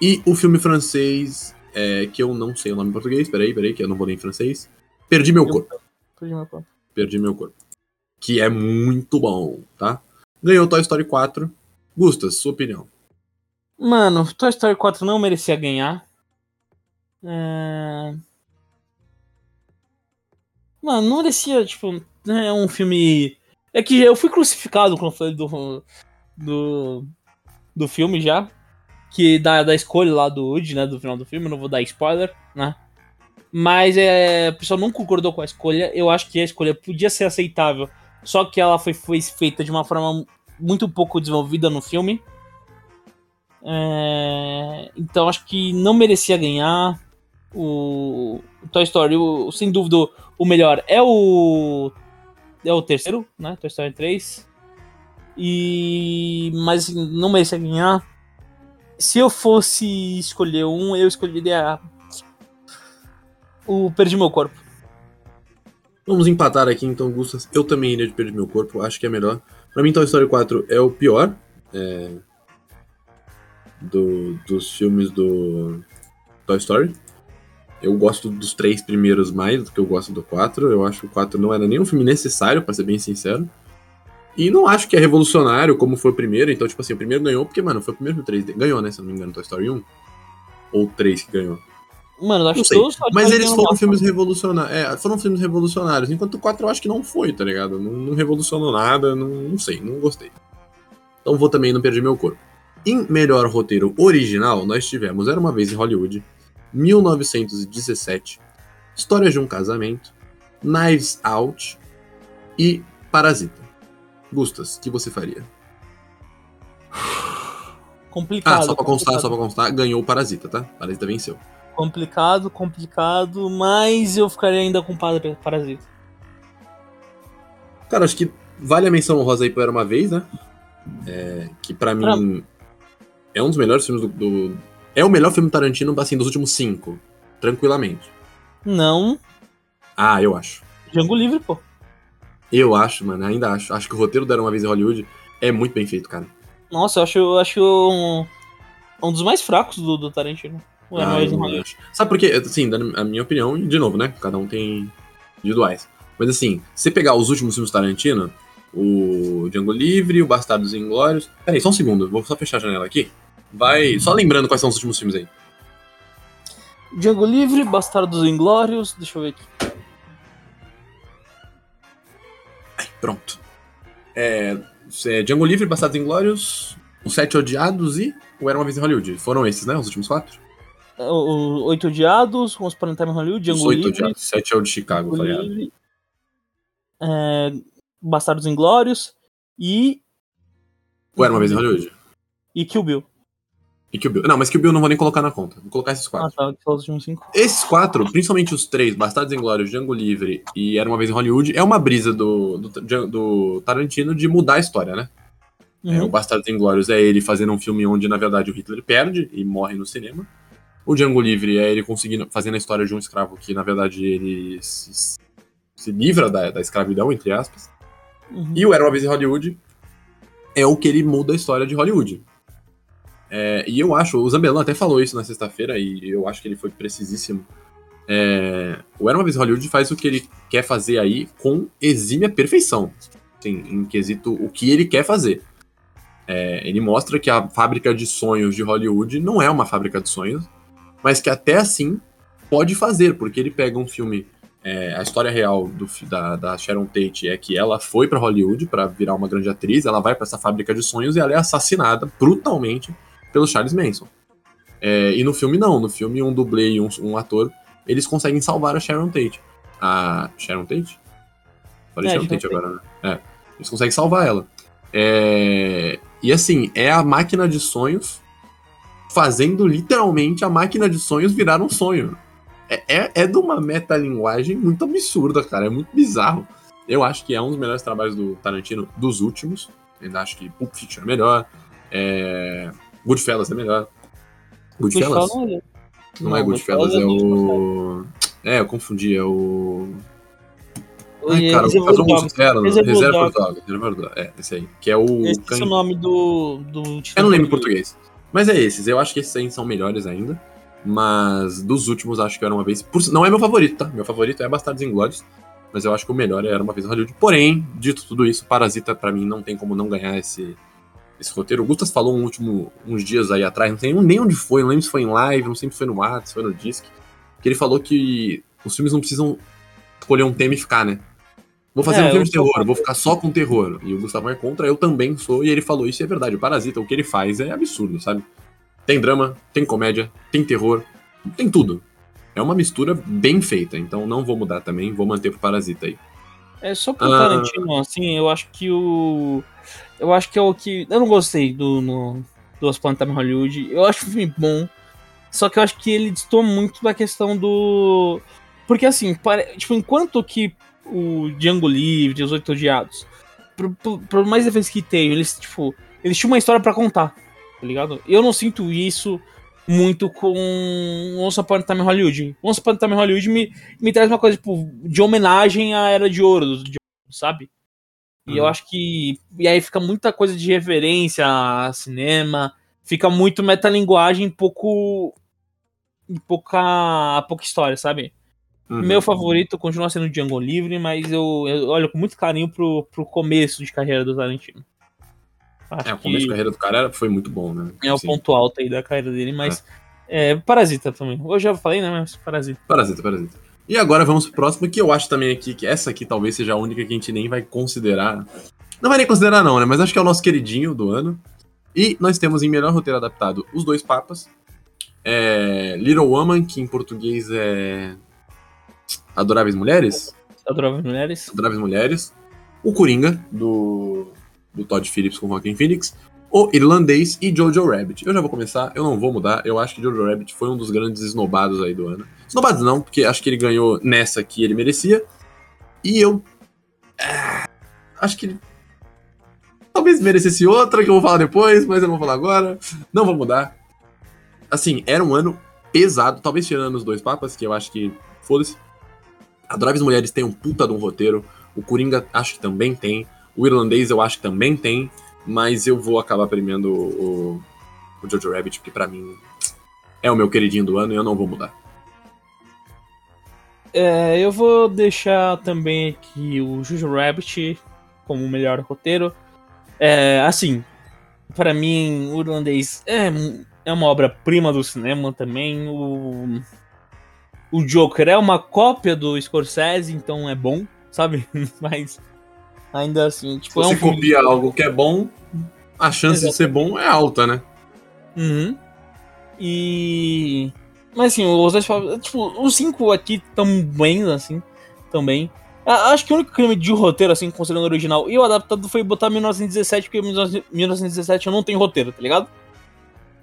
e o filme francês, é, que eu não sei o nome em português, peraí, peraí, que eu não vou ler em francês, Perdi Meu Corpo. Perdi meu ponto. Perdi Meu Corpo. Que é muito bom, tá? Ganhou Toy Story 4. Gustas, sua opinião. Mano, Toy Story 4 não merecia ganhar. É... Mano, não merecia, tipo, é um filme. É que eu fui crucificado quando falei do. do. do filme já. Que da, da escolha lá do Woody, né? Do final do filme, não vou dar spoiler, né? Mas é, o pessoal não concordou com a escolha. Eu acho que a escolha podia ser aceitável. Só que ela foi, foi feita de uma forma muito pouco desenvolvida no filme. É, então acho que não merecia ganhar. O, o Toy Story, o, sem dúvida, o melhor é o. É o terceiro, né? Toy Story 3. E. Mas não merecia ganhar. Se eu fosse escolher um, eu escolheria. O Perdi Meu Corpo. Vamos empatar aqui então, Gustas. Eu também iria de Perdi Meu Corpo, acho que é melhor. Pra mim, Toy Story 4 é o pior. É... Do, dos filmes do Toy Story. Eu gosto dos três primeiros mais do que eu gosto do 4. Eu acho que o 4 não era nem um filme necessário, para ser bem sincero. E não acho que é revolucionário como foi o primeiro. Então, tipo assim, o primeiro ganhou porque, mano, foi o primeiro filme 3D. Ganhou, né? Se eu não me engano, Toy Story 1. Ou 3 que ganhou. Mano, eu acho Não que todos Mas eles foram filmes filmes revolucionários. É, foram filmes revolucionários. Enquanto o 4 eu acho que não foi, tá ligado? Não, não revolucionou nada, não, não sei, não gostei. Então vou também não perder meu corpo. Em melhor roteiro original, nós tivemos Era uma vez em Hollywood, 1917, História de um Casamento, Knives Out e Parasita. Gustas, o que você faria? Complicado. Ah, só pra constar, complicado. só pra constar, ganhou o Parasita, tá? Parasita venceu. Complicado, complicado, mas eu ficaria ainda com Para- Parasita. Cara, acho que vale a menção honrosa aí pro Era Uma Vez, né? É, que pra mim é um dos melhores filmes do, do- É o melhor filme Tarantino, assim, dos últimos cinco. Tranquilamente. Não, Ah, eu acho. Django Livre, pô. Eu acho, mano, ainda acho. Acho que o roteiro do Era Uma Vez em Hollywood é muito bem feito, cara. Nossa, eu acho, eu acho um, um dos mais fracos do, do Tarantino. Uma Ah, eu Hollywood. acho. Sabe por quê? Assim, a minha opinião, de novo, né? Cada um tem individuais. Mas assim, se você pegar os últimos filmes do Tarantino, o Django Livre, o Bastardos Inglórios. Peraí, só um segundo, vou só fechar a janela aqui. Vai. Só lembrando quais são os últimos filmes aí. Django Livre, Bastardos Inglórios, deixa eu ver aqui. Pronto. É, é, Django Livre, Bastardos Inglórios, Os Sete Odiados e o Era Uma Vez em Hollywood. Foram esses, né? Os últimos quatro? O, o Oito Odiados, Os Time Hollywood, Os Django oito Livre, Odiados. Sete é o de Chicago, tá ligado? É, Bastardos Inglórios e... O Era Uma Vez em Hollywood. E Kill Bill. E Kill Bill. Não, mas Kill Bill eu não vou nem colocar na conta. Vou colocar esses quatro. Ah, tá, que os últimos cinco. Esses quatro, principalmente os três, Bastardos Inglórios, Django Livre e Era Uma Vez em Hollywood, é uma brisa do, do, do Tarantino de mudar a história, né? É, o Uhum. Bastardos Inglórios é ele fazendo um filme onde, na verdade, o Hitler perde e morre no cinema. O Django Livre é ele conseguindo, fazendo a história de um escravo que, na verdade, ele se, se livra da, da escravidão, entre aspas. Uhum. E o Era Uma Vez em Hollywood é o que ele muda a história de Hollywood. É, e eu acho, o Zambellan até falou isso na sexta-feira, e eu acho que ele foi precisíssimo. É, o Era Uma Vez Hollywood faz o que ele quer fazer aí com exímia perfeição. Assim, em quesito o que ele quer fazer. É, ele mostra que a fábrica de sonhos de Hollywood não é uma fábrica de sonhos, mas que até assim pode fazer, porque ele pega um filme. é, a história real do da, da Sharon Tate é que ela foi pra Hollywood pra virar uma grande atriz, ela vai pra essa fábrica de sonhos e ela é assassinada brutalmente pelo Charles Manson. É, e no filme não, no filme um dublê e um, um ator, eles conseguem salvar a Sharon Tate. A Sharon Tate? Falei É, Sharon Tate agora, né? É, eles conseguem salvar ela. É, e assim, é a máquina de sonhos fazendo literalmente a máquina de sonhos virar um sonho. É, é, é de uma metalinguagem muito absurda, cara. É muito bizarro. Eu acho que é um dos melhores trabalhos do Tarantino dos últimos. Ainda acho que Pulp Fiction é melhor. É... Goodfellas é melhor. Goodfellas? Goodfellas não é. Não, é Goodfellas, é o. É, eu confundi, é o. Ai, cara, o. Zero, Reservoir Reserva. Dogs. Reserva Dogs, É, esse aí. Que é o. Esse é can- o nome do. do Eu não lembro em português. Mas é esses, eu acho que esses aí são melhores ainda. Mas dos últimos, acho que era uma vez. Por- Não é meu favorito, tá? Meu favorito é Bastardos Inglórios. Mas eu acho que o melhor era Uma Vez Hollywood. Porém, dito tudo isso, Parasita pra mim não tem como não ganhar esse, esse roteiro. O Gustas falou um último, uns dias aí atrás, não sei nem onde foi, não lembro se foi em live, não sei se foi no WhatsApp, se foi no Disc, que ele falou que os filmes não precisam escolher um tema e ficar, né? Vou fazer É, um filme de terror, vou ficar só com terror. E o Gustavo é contra, eu também sou, e ele falou isso e é verdade. O Parasita, o que ele faz é absurdo, sabe? Tem drama, tem comédia, tem terror, tem tudo. É uma mistura bem feita, então não vou mudar também, vou manter pro Parasita aí. É só pro Ah. Tarantino, assim, eu acho que o. Eu acho que é o que. Eu não gostei do, no, do As Hollywood. Eu acho o filme bom. Só que eu acho que ele distou muito da questão do. Porque assim, tipo, enquanto que o Django Livre, os Oito Odiados, por, mais defesa que tenham, eles, tipo, eles tinham uma história pra contar, tá ligado? Eu não sinto isso muito com Once Upon a Time Hollywood. Once Upon a Time Hollywood me, me traz uma coisa, tipo, de homenagem à Era de Ouro, sabe? E Uhum. eu acho que. E aí fica muita coisa de referência a cinema, fica muito metalinguagem, pouco. e pouca, pouca história, sabe? Uhum. Meu favorito continua sendo Django Livre, mas eu, eu olho com muito carinho pro, pro começo de carreira do Tarantino. Acho É, o começo de carreira do cara foi muito bom, né? é o Sim. ponto alto aí da carreira dele, mas. É, Parasita também. Eu já falei, né? Mas Parasita. Parasita, Parasita. E agora vamos pro próximo, que eu acho também aqui, que essa aqui talvez seja a única que a gente nem vai considerar. Não vai nem considerar não, né? Mas acho que é o nosso queridinho do ano. E nós temos em melhor roteiro adaptado Os Dois Papas. É, Little Woman, que em português é... Adoráveis Mulheres? Adoráveis Mulheres. Adoráveis Mulheres. O Coringa, do, do Todd Phillips com Joaquin Phoenix. O Irlandês e Jojo Rabbit. Eu já vou começar, eu não vou mudar. Eu acho que Jojo Rabbit foi um dos grandes esnobados aí do ano. Esnobados não, porque acho que ele ganhou nessa que ele merecia. E eu. ah, acho que ele. Talvez merecesse outra que eu vou falar depois, mas eu não vou falar agora. Não vou mudar. Assim, era um ano pesado, talvez tirando os dois papas, que eu acho que. Foda-se. Adoráveis Mulheres tem um puta de um roteiro. O Coringa acho que também tem. O Irlandês eu acho que também tem. Mas eu vou acabar premiando o, o, Jojo Rabbit, porque pra mim é o meu queridinho do ano e eu não vou mudar. É, eu vou deixar também aqui o Jojo Rabbit como o melhor roteiro. É, assim, para mim, o Irlandês é, é uma obra-prima do cinema também. O, o Joker é uma cópia do Scorsese, então é bom, sabe? Mas ainda assim, Se tipo, é você um filme- copia algo que é bom, a chance de ser bom é alta, né? Uhum. E. Mas assim, os dois. Tipo, os cinco aqui estão bem, assim. Também. Acho que o único crime de roteiro, assim, considerando o original e o adaptado foi botar 1917, porque 1917 eu não tenho roteiro, tá ligado?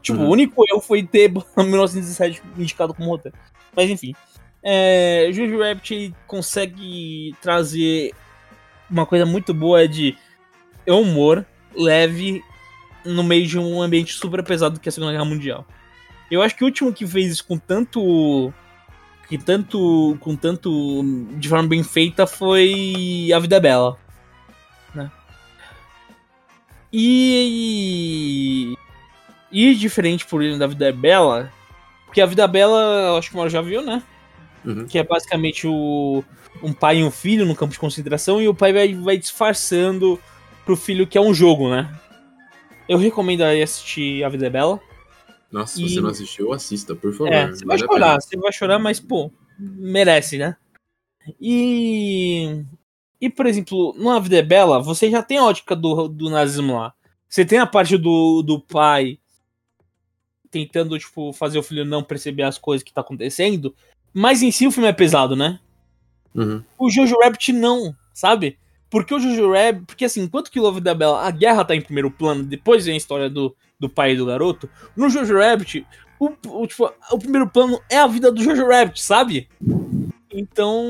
Tipo, Uhum. o único erro foi ter 1917 indicado como roteiro. Mas enfim. É, Jojo Rabbit consegue trazer uma coisa muito boa de humor leve no meio de um ambiente super pesado que é a Segunda Guerra Mundial. Eu acho que o último que fez isso com tanto que tanto com tanto de forma bem feita foi A Vida é Bela, né? E e diferente por da Vida é Bela, porque a Vida é Bela, acho que o Mauro já viu, né? Uhum. Que é basicamente o, um pai e um filho no campo de concentração e o pai vai, vai disfarçando pro filho que é um jogo, né? Eu recomendo aí assistir A Vida é Bela. Nossa, se E- você não assistiu, assista, por favor. É, você vai Vale chorar, você vai chorar, mas, pô, merece, né? E. E, por exemplo, no A Vida é Bela, você já tem a ótica do, do nazismo lá. Você tem a parte do, do pai tentando, tipo, fazer o filho não perceber as coisas que tá acontecendo. Mas em si o filme é pesado, né? Uhum. O Jojo Rabbit não, sabe? Porque o Jojo Rabbit. Porque assim, enquanto que Love da Bella, a guerra tá em primeiro plano, depois vem a história do, do pai e do garoto. No Jojo Rabbit, o, o, tipo, o primeiro plano é a vida do Jojo Rabbit, sabe? Então.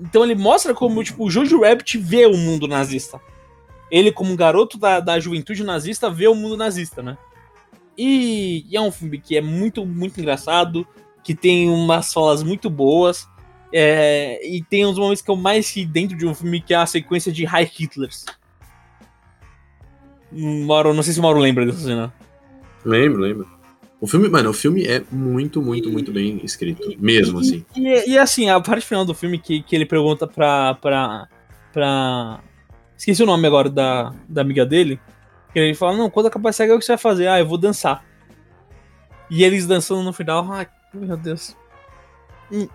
Então ele mostra como, tipo, o Jojo Rabbit vê o mundo nazista. Ele, como garoto da, da juventude nazista, vê o mundo nazista, né? E, e é um filme que é muito, muito engraçado, que tem umas falas muito boas. É, e tem uns momentos que eu mais ri dentro de um filme que é a sequência de High Hitlers. Mauro, não sei se o Mauro lembra dessa cena. Lembro, lembro. O filme, mano, o filme é muito, muito, muito bem escrito. Mesmo, assim. E, e, assim, a parte final do filme que, que ele pergunta pra, pra. pra. Esqueci o nome agora da, da amiga dele. Que ele fala, não, quando acabar cega, o que você vai fazer? Ah, eu vou dançar. E eles dançando no final, ai, meu Deus. Hum.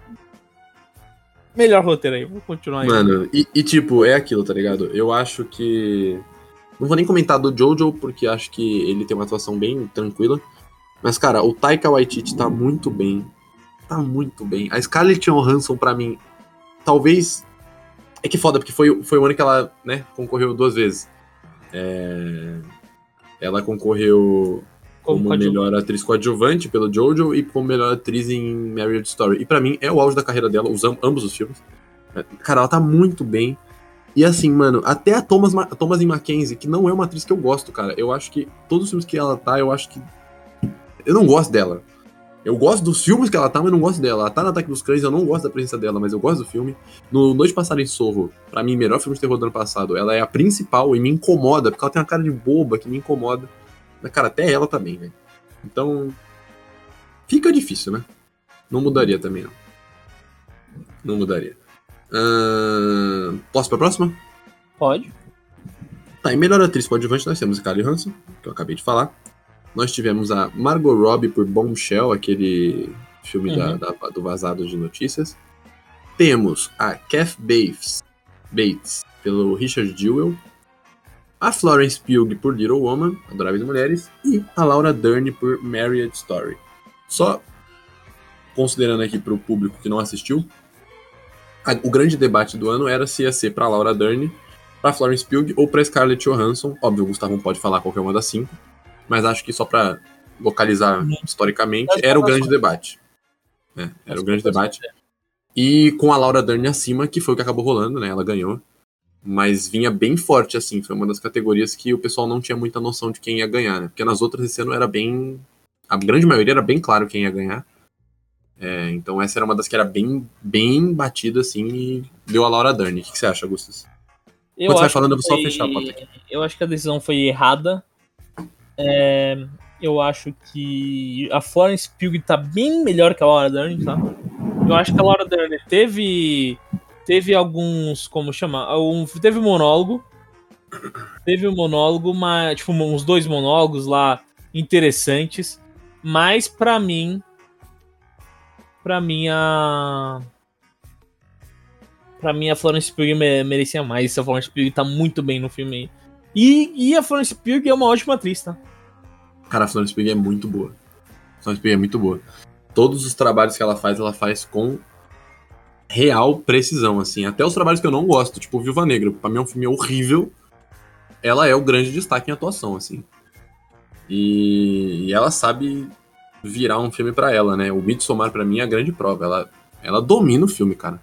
Melhor roteiro aí, vou continuar aí. Mano, e, e, tipo, é aquilo, tá ligado? Eu acho que. Não vou nem comentar do Jojo, porque acho que ele tem uma atuação bem tranquila. Mas, cara, o Taika Waititi tá muito bem. Tá muito bem. A Scarlett Johansson, pra mim, talvez. É que foda, porque foi, foi o ano que ela, né, concorreu duas vezes. É... Ela concorreu como, como melhor atriz coadjuvante pelo Jojo e como melhor atriz em Marriage Story. E para mim é o auge da carreira dela, os, ambos os filmes. É, cara, ela tá muito bem. E assim, mano, até a Thomas, a Thomas Mackenzie, que não é uma atriz que eu gosto, cara. Eu acho que todos os filmes que ela tá, eu acho que. Eu não gosto dela. Eu gosto dos filmes que ela tá, mas não gosto dela. Ela tá no Ataque dos Cães, eu não gosto da presença dela, mas eu gosto do filme. No Noite Passada em Sorro, pra mim, melhor filme de terror do ano passado, ela é a principal e me incomoda, porque ela tem uma cara de boba que me incomoda. Mas, cara, até ela também, velho. Então. Fica difícil, né? Não mudaria também, não. Não mudaria. Uh, posso pra próxima? Pode. Tá, em melhor atriz coadjuvante nós temos a Kylie Hansen, que eu acabei de falar. Nós tivemos a Margot Robbie por Bombshell, aquele filme uhum. da, da, do vazado de notícias. Temos a Kath Bates, Bates pelo Richard Jewell, a Florence Pugh por Little Woman, Adoráveis Mulheres, e a Laura Dern por Marriage Story. Só considerando aqui para o público que não assistiu, a, o grande debate do ano era se ia ser para Laura Dern, para Florence Pugh ou para Scarlett Johansson. Óbvio, o Gustavo pode falar qualquer uma das cinco, mas acho que só para localizar historicamente, era o grande debate. É, era o grande debate. E com a Laura Dern acima, que foi o que acabou rolando, né? Ela ganhou mas vinha bem forte, assim. Foi uma das categorias que o pessoal não tinha muita noção de quem ia ganhar, né? Porque nas outras esse ano era bem. A grande maioria era bem claro quem ia ganhar. É, então essa era uma das que era bem, bem batida, assim, e deu a Laura Dern. O que, que você acha, Augustus? Eu Quando você vai falando, eu vou só fechar a porta. Eu acho que a decisão foi errada. É, eu acho que a Florence Pugh tá bem melhor que a Laura Dern, tá? Eu acho que a Laura Dern teve Teve alguns, como chamar? Um, teve um monólogo. Teve um monólogo, mas, tipo, uns dois monólogos lá interessantes. Mas para mim. Pra mim a. Pra mim a Florence Pugh merecia mais. A Florence Pugh tá muito bem no filme aí. E, e a Florence Pugh é uma ótima atriz, tá? Cara, a Florence Pugh é muito boa. A Florence Pugh é muito boa. Todos os trabalhos que ela faz, ela faz com real precisão, assim. Até os trabalhos que eu não gosto, tipo Viúva Negra, pra mim é um filme horrível. Ela é o grande destaque em atuação, assim. E, e ela sabe virar um filme para ela, né? O Midsommar para mim é a grande prova. Ela, ela domina o filme, cara.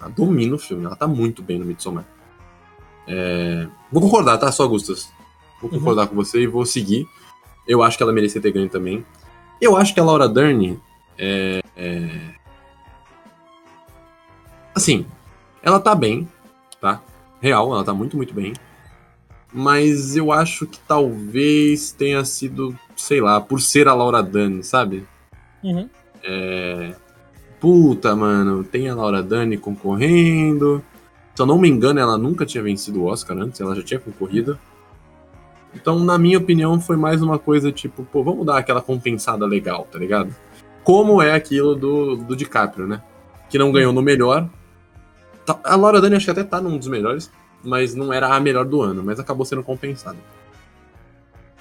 Ela domina o filme. Ela tá muito bem no Midsommar. É... Vou concordar, tá, só Augustas? Vou uhum. concordar uhum. com você e vou seguir. Eu acho que ela merecia ter ganho também. Eu acho que a Laura Dern é, é, Assim, ela tá bem, tá? Real, ela tá muito, muito bem. Mas eu acho que talvez tenha sido, sei lá, por ser a Laura Dani, sabe? Uhum. É... Puta, mano, tem a Laura Dani concorrendo. Se eu não me engano, ela nunca tinha vencido o Oscar antes, ela já tinha concorrido. Então, na minha opinião, foi mais uma coisa tipo, pô, vamos dar aquela compensada legal, tá ligado? Como é aquilo do, do DiCaprio, né? Que não ganhou no melhor, a Laura Dani acho que até tá num dos melhores, mas não era a melhor do ano, mas acabou sendo compensada.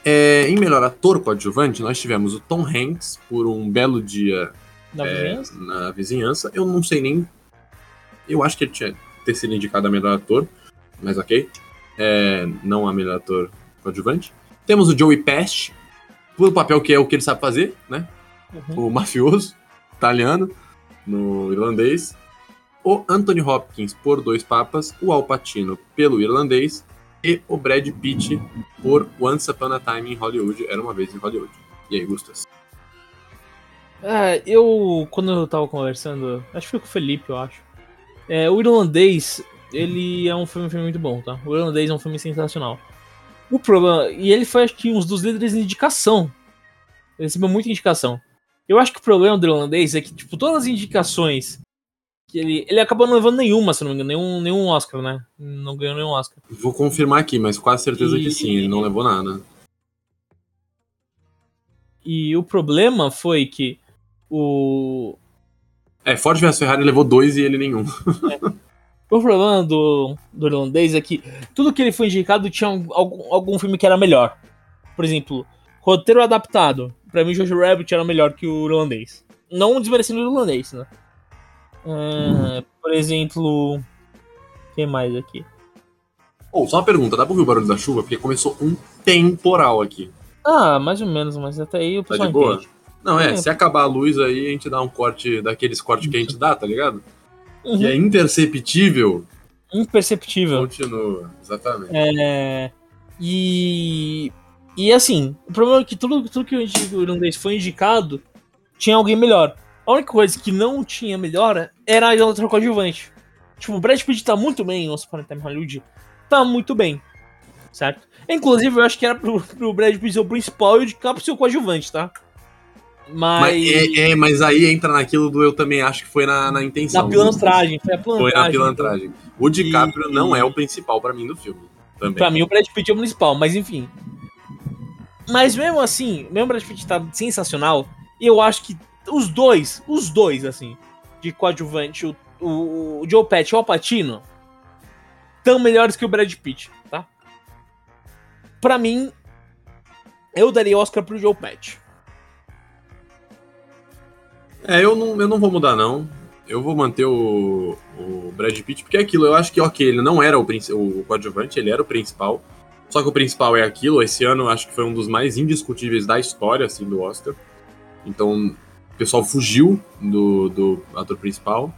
É, em melhor ator coadjuvante, nós tivemos o Tom Hanks por um belo dia na, é, vizinhança? na vizinhança. Eu não sei nem. Eu acho que ele tinha ter sido indicado a melhor ator, mas ok. É, não a melhor ator coadjuvante. Temos o Joey Pesci, pelo papel que é o que ele sabe fazer, né? Uhum. O mafioso italiano no irlandês o Anthony Hopkins por Dois Papas, o Al Pacino pelo Irlandês e o Brad Pitt por Once Upon a Time in Hollywood, Era Uma Vez em Hollywood. E aí, Gustas? É, eu, quando eu tava conversando, acho que foi com o Felipe, eu acho. É, o Irlandês, ele é um filme, filme muito bom, tá? O Irlandês é um filme sensacional. O problema, e ele foi, acho que, um dos líderes de indicação Ele recebeu muita indicação. Eu acho que o problema do irlandês é que, tipo, todas as indicações que ele. Ele acabou não levando nenhuma, se não me engano, nenhum, nenhum Oscar, né? Não ganhou nenhum Oscar. Vou confirmar aqui, mas quase certeza E- que sim, ele não levou nada. E o problema foi que o. É, Ford vs Ferrari levou dois e ele nenhum. O problema do, do irlandês é que tudo que ele foi indicado tinha um- algum, algum filme que era melhor. Por exemplo, roteiro adaptado. Pra mim, Jojo Rabbit era melhor que o irlandês. Não desmerecendo o irlandês, né? Ah, Por exemplo. Quem mais aqui? Ou só uma pergunta, dá pra ouvir o barulho da chuva? Porque começou um temporal aqui. Ah, mais ou menos, mas até aí o Tá pessoal de boa? entende. Não, é, É. se acabar a luz aí, a gente dá um corte daqueles cortes que a gente dá, tá ligado? Uhum. Que é imperceptível. Imperceptível. Continua, exatamente. É, e. E assim, o problema é que tudo, tudo que o irlandês foi indicado tinha alguém melhor. A única coisa que não tinha melhor era a outra coadjuvante. Tipo, o Brad Pitt tá muito bem em Once Upon a Time Hollywood. Tá muito bem. Certo? Inclusive, eu acho que era pro, pro Brad Pitt ser o principal e o DiCaprio ser o coadjuvante, tá? Mas. Mas, é, é, mas aí entra naquilo do eu também acho que foi na, na intenção. na pilantragem, foi a pilantragem. Foi na pilantragem. O DiCaprio E- não é o principal pra mim do filme. Também. Pra mim, o Brad Pitt é o principal, mas enfim. Mas mesmo assim, mesmo o Brad Pitt tá sensacional, eu acho que os dois, os dois, assim, de coadjuvante, o, o, o Joe Pesci e o Alpatino, tão melhores que o Brad Pitt, tá? Pra mim, eu daria Oscar pro Joe Pesci. É, eu não, eu não vou mudar, não. Eu vou manter o, o Brad Pitt, porque é aquilo, eu acho que, ok, ele não era o, o coadjuvante, ele era o principal. Só que o principal é aquilo, esse ano acho que foi um dos mais indiscutíveis da história, assim, do Oscar. Então, pessoal fugiu do, do ator principal.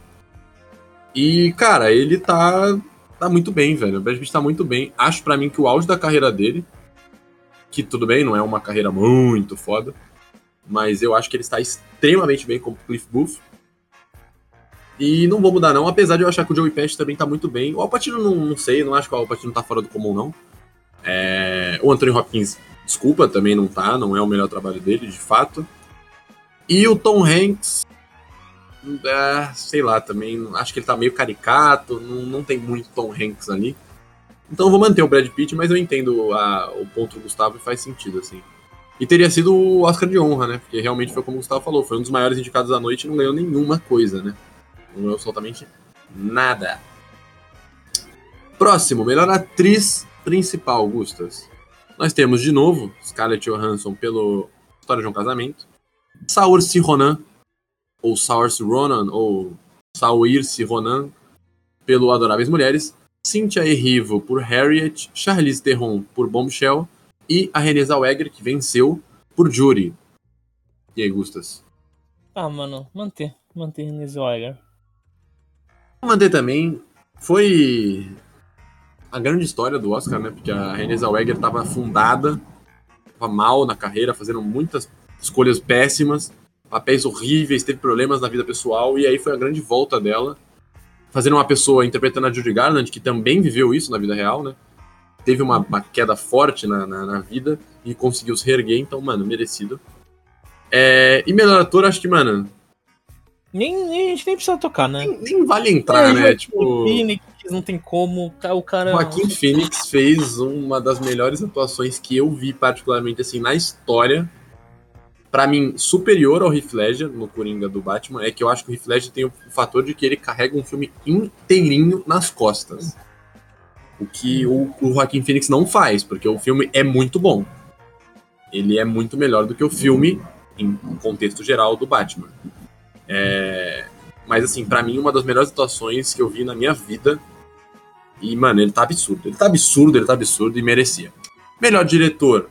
E, cara, ele tá, tá muito bem, velho. O Brad Pitt tá muito bem. Acho pra mim que o auge da carreira dele, que tudo bem, não é uma carreira muito foda, mas eu acho que ele está extremamente bem como Cliff Booth. E não vou mudar não, apesar de eu achar que o Joey Pesci também tá muito bem. O Alpatino não, não sei, não acho que o Alpatino tá fora do comum não. É, O Anthony Hopkins, desculpa, também não tá, não é o melhor trabalho dele, de fato. E o Tom Hanks, é, sei lá, também acho que ele tá meio caricato, não, não tem muito Tom Hanks ali. Então eu vou manter o Brad Pitt, mas eu entendo a- o ponto do Gustavo e faz sentido, assim. E teria sido o Oscar de honra, né? Porque realmente foi como o Gustavo falou, foi um dos maiores indicados da noite e não ganhou nenhuma coisa, né? Não ganhou absolutamente nada. Próximo, melhor atriz principal, Gustas. Nós temos de novo Scarlett Johansson pelo História de um Casamento, Saoirse Ronan, ou Saoirse Ronan, ou Saoirse Ronan, pelo Adoráveis Mulheres, Cynthia Erivo por Harriet, Charlize Theron por Bombshell e a Renée Zellweger, que venceu por Jury. E aí, Gustas? Ah, mano, manter, manter Renée Zellweger. Manter também. Foi a grande história do Oscar, né? Porque a Renée Zellweger estava afundada, estava mal na carreira, fazendo muitas escolhas péssimas, papéis horríveis, teve problemas na vida pessoal, e aí foi a grande volta dela, fazendo uma pessoa interpretando a Judy Garland, que também viveu isso na vida real, né? Teve uma, uma queda forte na, na, na vida e conseguiu se reerguer, então, mano, merecido. É, e melhor ator, acho que, mano, Nem, nem- a gente nem precisa tocar, né? nem, nem vale entrar, É, né? Tipo. Phoenix, não tem como, o cara... Joaquim Phoenix fez uma das melhores atuações que eu vi, particularmente assim, na história. Pra mim, superior ao Heath Ledger no Coringa do Batman, é que eu acho que o Heath Ledger tem o fator de que ele carrega um filme inteirinho nas costas. O que o, o Joaquim Phoenix não faz, porque o filme é muito bom. Ele é muito melhor do que o filme, em contexto geral, do Batman. É, Mas, assim, pra mim, uma das melhores atuações que eu vi na minha vida e, mano, ele tá absurdo. Ele tá absurdo, ele tá absurdo e merecia. Melhor diretor.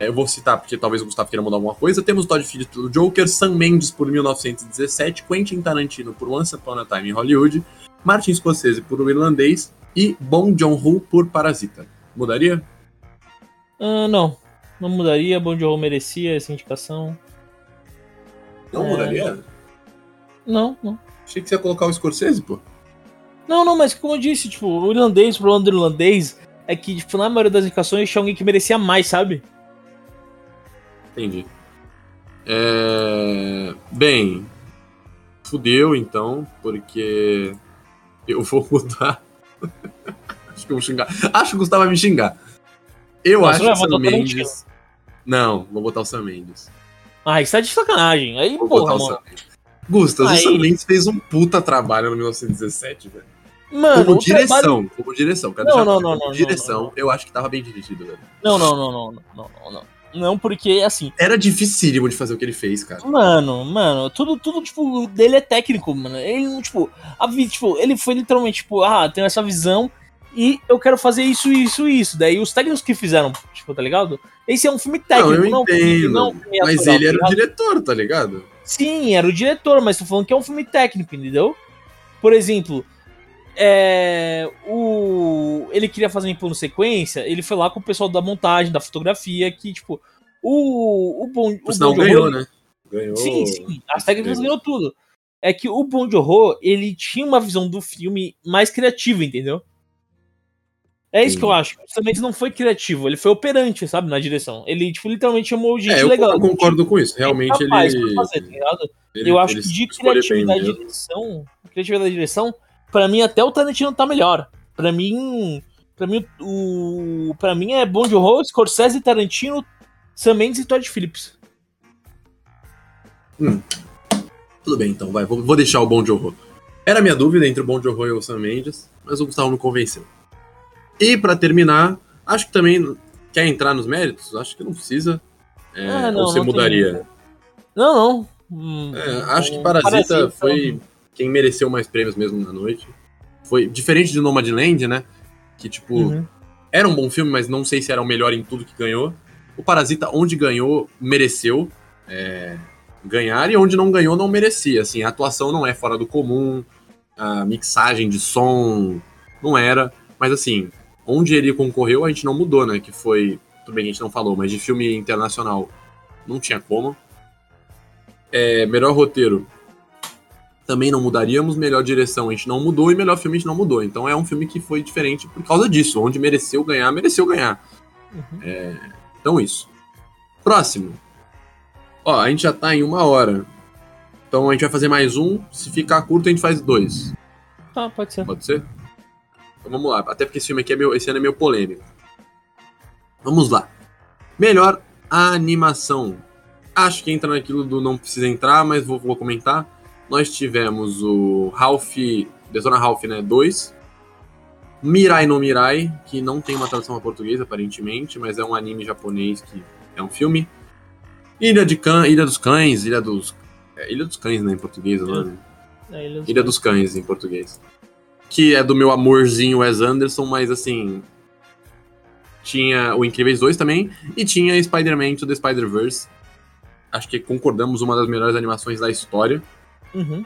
É, eu vou citar porque talvez o Gustavo queira mudar alguma coisa. Temos Todd Phillips pelo Joker, Sam Mendes por 1917, Quentin Tarantino por Once Upon a Time em Hollywood, Martin Scorsese por O Irlandês e Bong Joon-ho por Parasita. Mudaria? Ah, não, não mudaria, Bom Joe merecia essa indicação. Não É. mudaria? Não, não. Achei que você ia colocar o Scorsese, pô. Não, não, mas como eu disse, tipo, o irlandês, o problema do irlandês é que, tipo, na maioria das indicações tinha alguém que merecia mais, sabe? Entendi. É... Bem, fudeu então, porque eu vou botar. acho que eu vou xingar. Acho que o Gustavo vai me xingar. Eu Nossa, acho que o Sam o Mendes. Não, vou botar o Sam Mendes. Ah, isso tá de sacanagem. Aí, Vou porra, botar o mano. Mendes. Gustas, o Aí- Sam Mendes fez um puta trabalho no 1917, velho. Mano, Como o trabalho- direção, como direção, quero Não, não, não, não, direção, eu acho que tava bem dirigido, velho. Não, não, não, não, não, não, não, não. Porque assim, Era dificílimo de fazer o que ele fez, cara. mano, mano, tudo, tudo, tipo, dele é técnico, mano. Ele, tipo, a, tipo, ele foi literalmente, tipo, ah, tenho essa visão e eu quero fazer isso, isso, isso. Daí os técnicos que fizeram, tipo, tá ligado? Esse é um filme técnico, não, eu não, entendo. não filme mas ele tá era o ligado? diretor, tá ligado? Sim, era o diretor, mas tô falando que é um filme técnico, entendeu? Por exemplo, é, o, ele queria fazer um plano sequência, ele foi lá com o pessoal da montagem, da fotografia, que, tipo, o, o Por o Joon-ho- ganhou, né? Ganhou. Sim, sim, as técnicas Ganhou. ganhou tudo. É que o Bong Joon-ho, ele tinha uma visão do filme mais criativa, entendeu? É isso que eu acho. Mendes não foi criativo, ele foi operante, sabe, na direção. Ele, tipo, literalmente chamou gente É, eu, legal. eu concordo com isso. Realmente capaz ele, fazer, tá ele- eu acho ele que de criatividade da direção, criatividade da direção, pra mim até o Tarantino tá melhor. Pra mim, para mim o para mim é Bong Joon-ho, Scorsese, Tarantino, Sam Mendes e Todd Phillips. Tudo bem, então, vai. Vou, vou deixar o Bom Joe Era a minha dúvida entre o Bom Joe e o Sam Mendes, mas o Gustavo me convenceu. E pra terminar, acho que também quer entrar nos méritos? Acho que não precisa. É, Ah, não, ou você não tem- mudaria? Não, não. Hum, É, acho que hum, Parasita, foi quem mereceu mais prêmios mesmo na noite. Foi diferente de Nomadland, né? Que, tipo, Uhum. era um bom filme, mas não sei se era o melhor em tudo que ganhou. O Parasita, onde ganhou, mereceu é, ganhar, e onde não ganhou, não merecia. Assim, a atuação não é fora do comum, a mixagem de som não era. Mas, assim, onde ele concorreu, a gente não mudou, né? Que foi, tudo bem que a gente não falou, mas de filme internacional não tinha como. É, melhor roteiro, também não mudaríamos. Melhor direção, a gente não mudou. E melhor filme, a gente não mudou. Então é um filme que foi diferente por causa disso. Onde mereceu ganhar, mereceu ganhar. Uhum. Então isso. Próximo. Ó, a gente já tá em uma hora. Então a gente vai fazer mais um. Se ficar curto, a gente faz dois. Tá, pode ser. Pode ser? Então vamos lá. Até porque esse filme aqui é meio, esse ano é meio polêmico. Vamos lá. Melhor animação. Acho que entra naquilo do não precisa entrar, mas vou, vou comentar. Nós tivemos o Ralph. Detona Ralph, né? 2. Mirai no Mirai, que não tem uma tradução a português, aparentemente, mas é um anime japonês que é um filme. Ilha, de Can... Ilha dos Cães, Ilha dos. É, Ilha dos Cães, né, em português, o nome. É, Ilha dos Cães, em português. Que é do meu amorzinho Wes Anderson, mas assim. Tinha o Incríveis 2 também. E tinha Spider-Man to the Spider-Verse. Acho que concordamos uma das melhores animações da história. Uhum.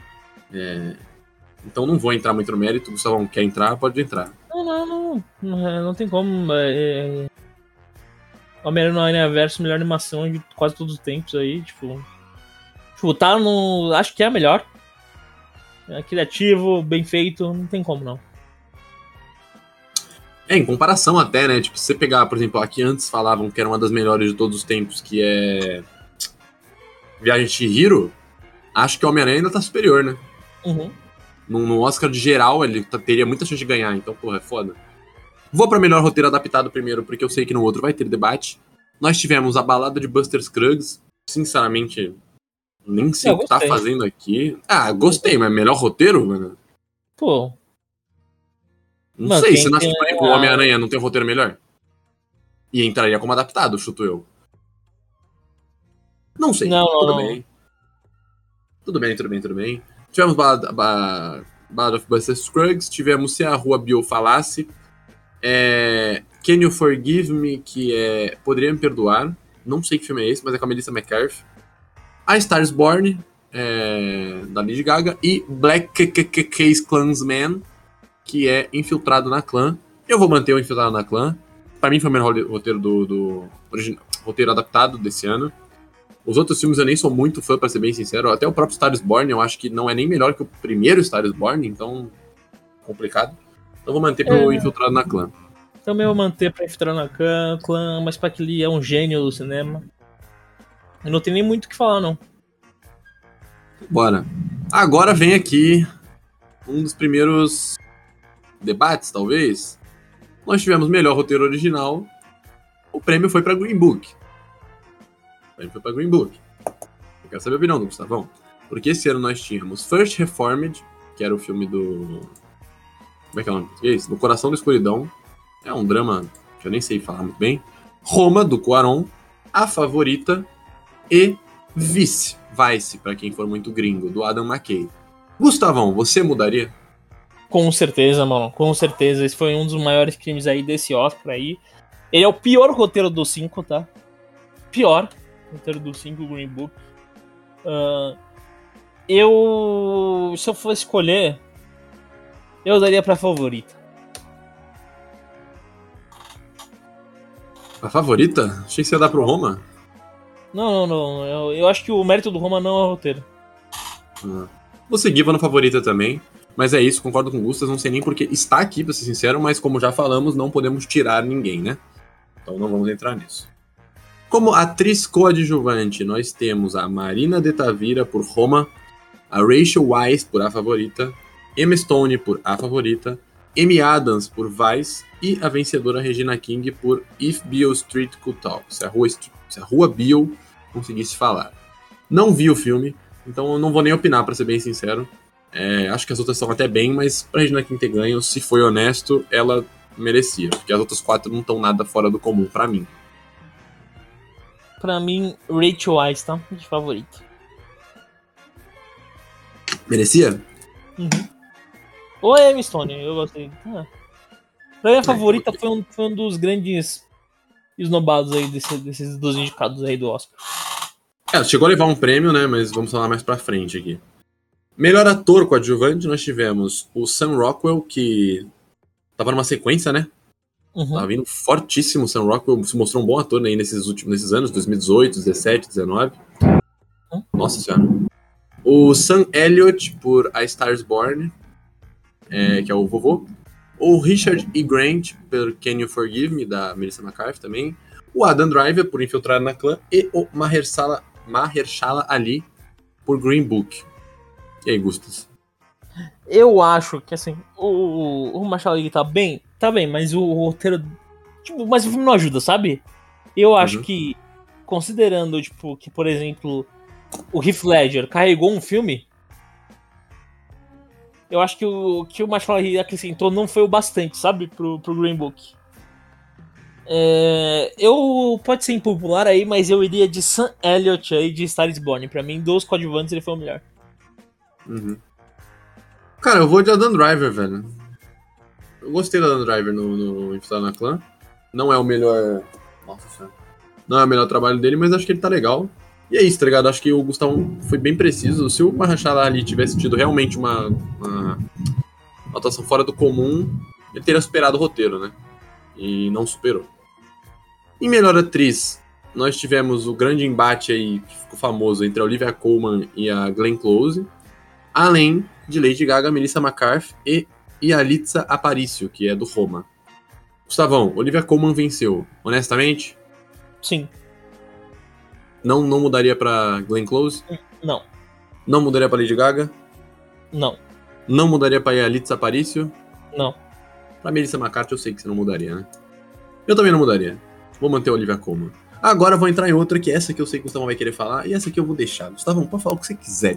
Então não vou entrar muito no mérito. Gustavão quer entrar, pode entrar. Não, não, não. Não, é, tem como. É... Homem-Aranha no Universo, melhor animação de quase todos os tempos aí, tipo. Tipo, tá no. Acho que é a melhor. É criativo, bem feito, não tem como não. É, em comparação até, né? Tipo, se você pegar, por exemplo, aqui antes falavam que era uma das melhores de todos os tempos, que é. Viagem de Chihiro. Acho que o Homem-Aranha ainda tá superior, né? Uhum. No, no Oscar de geral, ele tá- teria muita chance de ganhar, então, porra, é foda. Vou pra melhor roteiro adaptado primeiro, porque eu sei que no outro vai ter debate. Nós tivemos a balada de Buster Scruggs. Sinceramente, nem sei o que tá fazendo aqui. Ah, gostei, mas melhor roteiro, mano? Pô, Não Mano, sei, você não acha que por exemplo, o Homem-Aranha não tem um roteiro melhor? E entraria como adaptado, chuto eu. Não sei, não, tudo não. bem. Tudo bem, tudo bem, tudo bem. Tivemos Ballad, ba, Ballad of Buster Scruggs, tivemos Se a Rua Bio Falasse, é, Can You Forgive Me, que é Poderia Me Perdoar, não sei que filme é esse, mas é com a Melissa McCarthy. A Stars Born, é, da Lady Gaga, e Black Case Clansman, que é Infiltrado na Clã. Eu vou manter o Infiltrado na Clã. Pra mim foi o melhor roteiro do, do roteiro adaptado desse ano. Os outros filmes eu nem sou muito fã, pra ser bem sincero. Até o próprio Star is Born eu acho que não é nem melhor que o primeiro Star is Born, então complicado. Então vou manter pro É. Infiltrado na Clã. também vou manter pra infiltrar na clã, clã, mas pra que ele é um gênio do cinema. Eu não tenho nem muito o que falar, não. Bora. Agora vem aqui um dos primeiros debates, talvez. Nós tivemos melhor roteiro original. O prêmio foi para Green Book. O foi para Green Book. Eu quero saber a opinião do Gustavão. Porque esse ano nós tínhamos First Reformed, que era o filme do. Como é que é o nome? Esse, do Coração da Escuridão. É um drama que eu nem sei falar muito bem. Roma, do Cuaron. A Favorita. E Vice, Vice, para quem for muito gringo, do Adam McKay. Gustavão, você mudaria? Com certeza, mano. Com certeza. Esse foi um dos maiores crimes aí desse Oscar aí. Ele é o pior roteiro do 5, tá? Pior roteiro do 5, Green Book. Uh, eu. Se eu fosse escolher. Eu daria pra favorita. A favorita? Achei que você ia dar pro Roma. Não, não, não. Eu, eu acho que o mérito do Roma não é o roteiro. Ah. Vou seguir, vou na favorita também. Mas é isso, concordo com o Gustas, não sei nem porque está aqui, pra ser sincero, mas como já falamos, não podemos tirar ninguém, né? Então não vamos entrar nisso. Como atriz coadjuvante, nós temos a Marina de Tavira por Roma, a Rachel Weisz por A Favorita, Emma Stone por A Favorita, Amy Adams por Vice e a vencedora Regina King por If Beale Street Could Talk, se a rua, se a rua Beale conseguisse falar. Não vi o filme, então eu não vou nem opinar, para ser bem sincero. É, acho que as outras são até bem, mas pra Regina King ter ganho, se foi honesto, ela merecia. Porque as outras quatro não estão nada fora do comum para mim. Pra mim, Rachel Weisz, tá? De favorito. Merecia? Uhum. Ou é Emma Stone, eu gostei. Ah. Pra mim, a favorita foi um, foi um dos grandes esnobados aí desse, desses dois indicados aí do Oscar. É, chegou a levar um prêmio, né? Mas vamos falar mais pra frente aqui. Melhor ator coadjuvante, nós tivemos o Sam Rockwell, que tava numa sequência, né? Uhum. Tava vindo fortíssimo. O Sam Rockwell se mostrou um bom ator né, nesses últimos nesses anos, 2018, 2017, 2019. Uhum. Nossa senhora. O Sam Elliott por A Stars Born, é, que é o vovô. O Richard E. Grant por Can You Forgive Me, da Melissa McCarthy também. O Adam Driver por Infiltrado na Clã. E o Mahershala, Mahershala Ali por Green Book. E aí, Gustas? Eu acho que, assim, o, o Marshall Ali tá bem, tá bem, mas o, roteiro. Tipo, mas o filme não ajuda, sabe? Eu acho uhum. que, considerando, tipo, que, por exemplo, o Heath Ledger carregou um filme, eu acho que o que o Ali acrescentou não foi o bastante, sabe? Pro, pro Green Book. É, eu pode ser impopular aí, mas eu iria de Sam Elliott aí de Star is Born. Pra mim, dos coadjuvantes ele foi o melhor. Uhum. Cara, eu vou de Adam Driver, velho. Eu gostei Adam Driver no, no Infiltrado na Clã. Não é o melhor. Nossa senhora. Não é o melhor trabalho dele, mas acho que ele tá legal. E é isso, tá ligado? Acho que o Gustavo foi bem preciso. Se o Mahashala ali tivesse tido realmente uma, uma, uma atuação fora do comum, ele teria superado o roteiro, né? E não superou. Em melhor atriz, nós tivemos o grande embate aí, que ficou famoso, entre a Olivia Colman e a Glenn Close além de Lady Gaga, Melissa McCarthy e Yalitza Aparicio, que é do Roma. Gustavão, Olivia Colman venceu, honestamente? Sim. Não, não mudaria pra Glenn Close? Não. Não mudaria pra Lady Gaga? Não. Não mudaria pra Yalitza Aparicio? Não. Pra Melissa McCarthy eu sei que você não mudaria, né? Eu também não mudaria. Vou manter a Olivia Colman. Agora vou entrar em outra, que é essa que eu sei que o Gustavão vai querer falar, e essa que eu vou deixar. Gustavão, pode falar o que você quiser.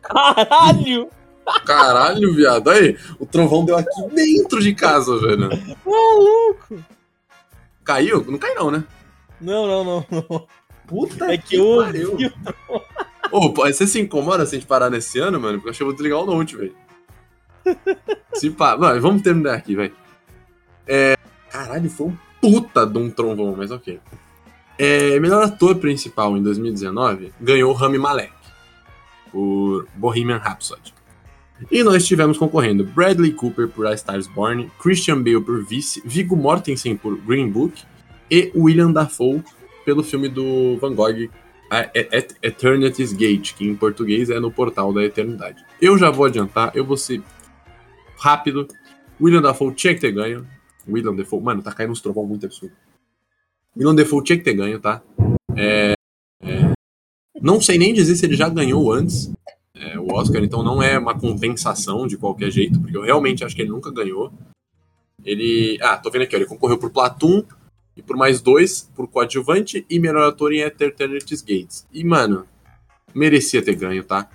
Caralho! Caralho, viado. Aí, o trovão deu aqui dentro de casa, velho. Maluco! Caiu? Não caiu, não, né? Não, não, não, não. Puta é que, que eu pariu. Ô, oh, você se incomoda se a gente parar nesse ano, mano? Porque eu eu vou desligar o note, velho. se pá. Mano, vamos terminar aqui, velho. É... Caralho, foi um puta de um trovão, mas ok. É, melhor ator principal em 2019 ganhou Rami Malek por Bohemian Rhapsody. E nós tivemos concorrendo Bradley Cooper por A Stars Born, Christian Bale por Vice, Viggo Mortensen por Green Book e William Dafoe pelo filme do Van Gogh Eternity's Gate, que em português é no Portal da Eternidade. Eu já vou adiantar, eu vou ser rápido. William Dafoe tinha que ter ganho. William Dafoe, mano, tá caindo uns trovão muito absurdo. William Dafoe tinha que ter ganho, tá? É, Não sei nem dizer se ele já ganhou antes é, o Oscar, então não é uma compensação de qualquer jeito, porque eu realmente acho que ele nunca ganhou. Ele. Ah, tô vendo aqui, ó, ele concorreu por Platum e por mais dois, por coadjuvante e melhor ator em Eternity's Gates. E, mano, merecia ter ganho, tá?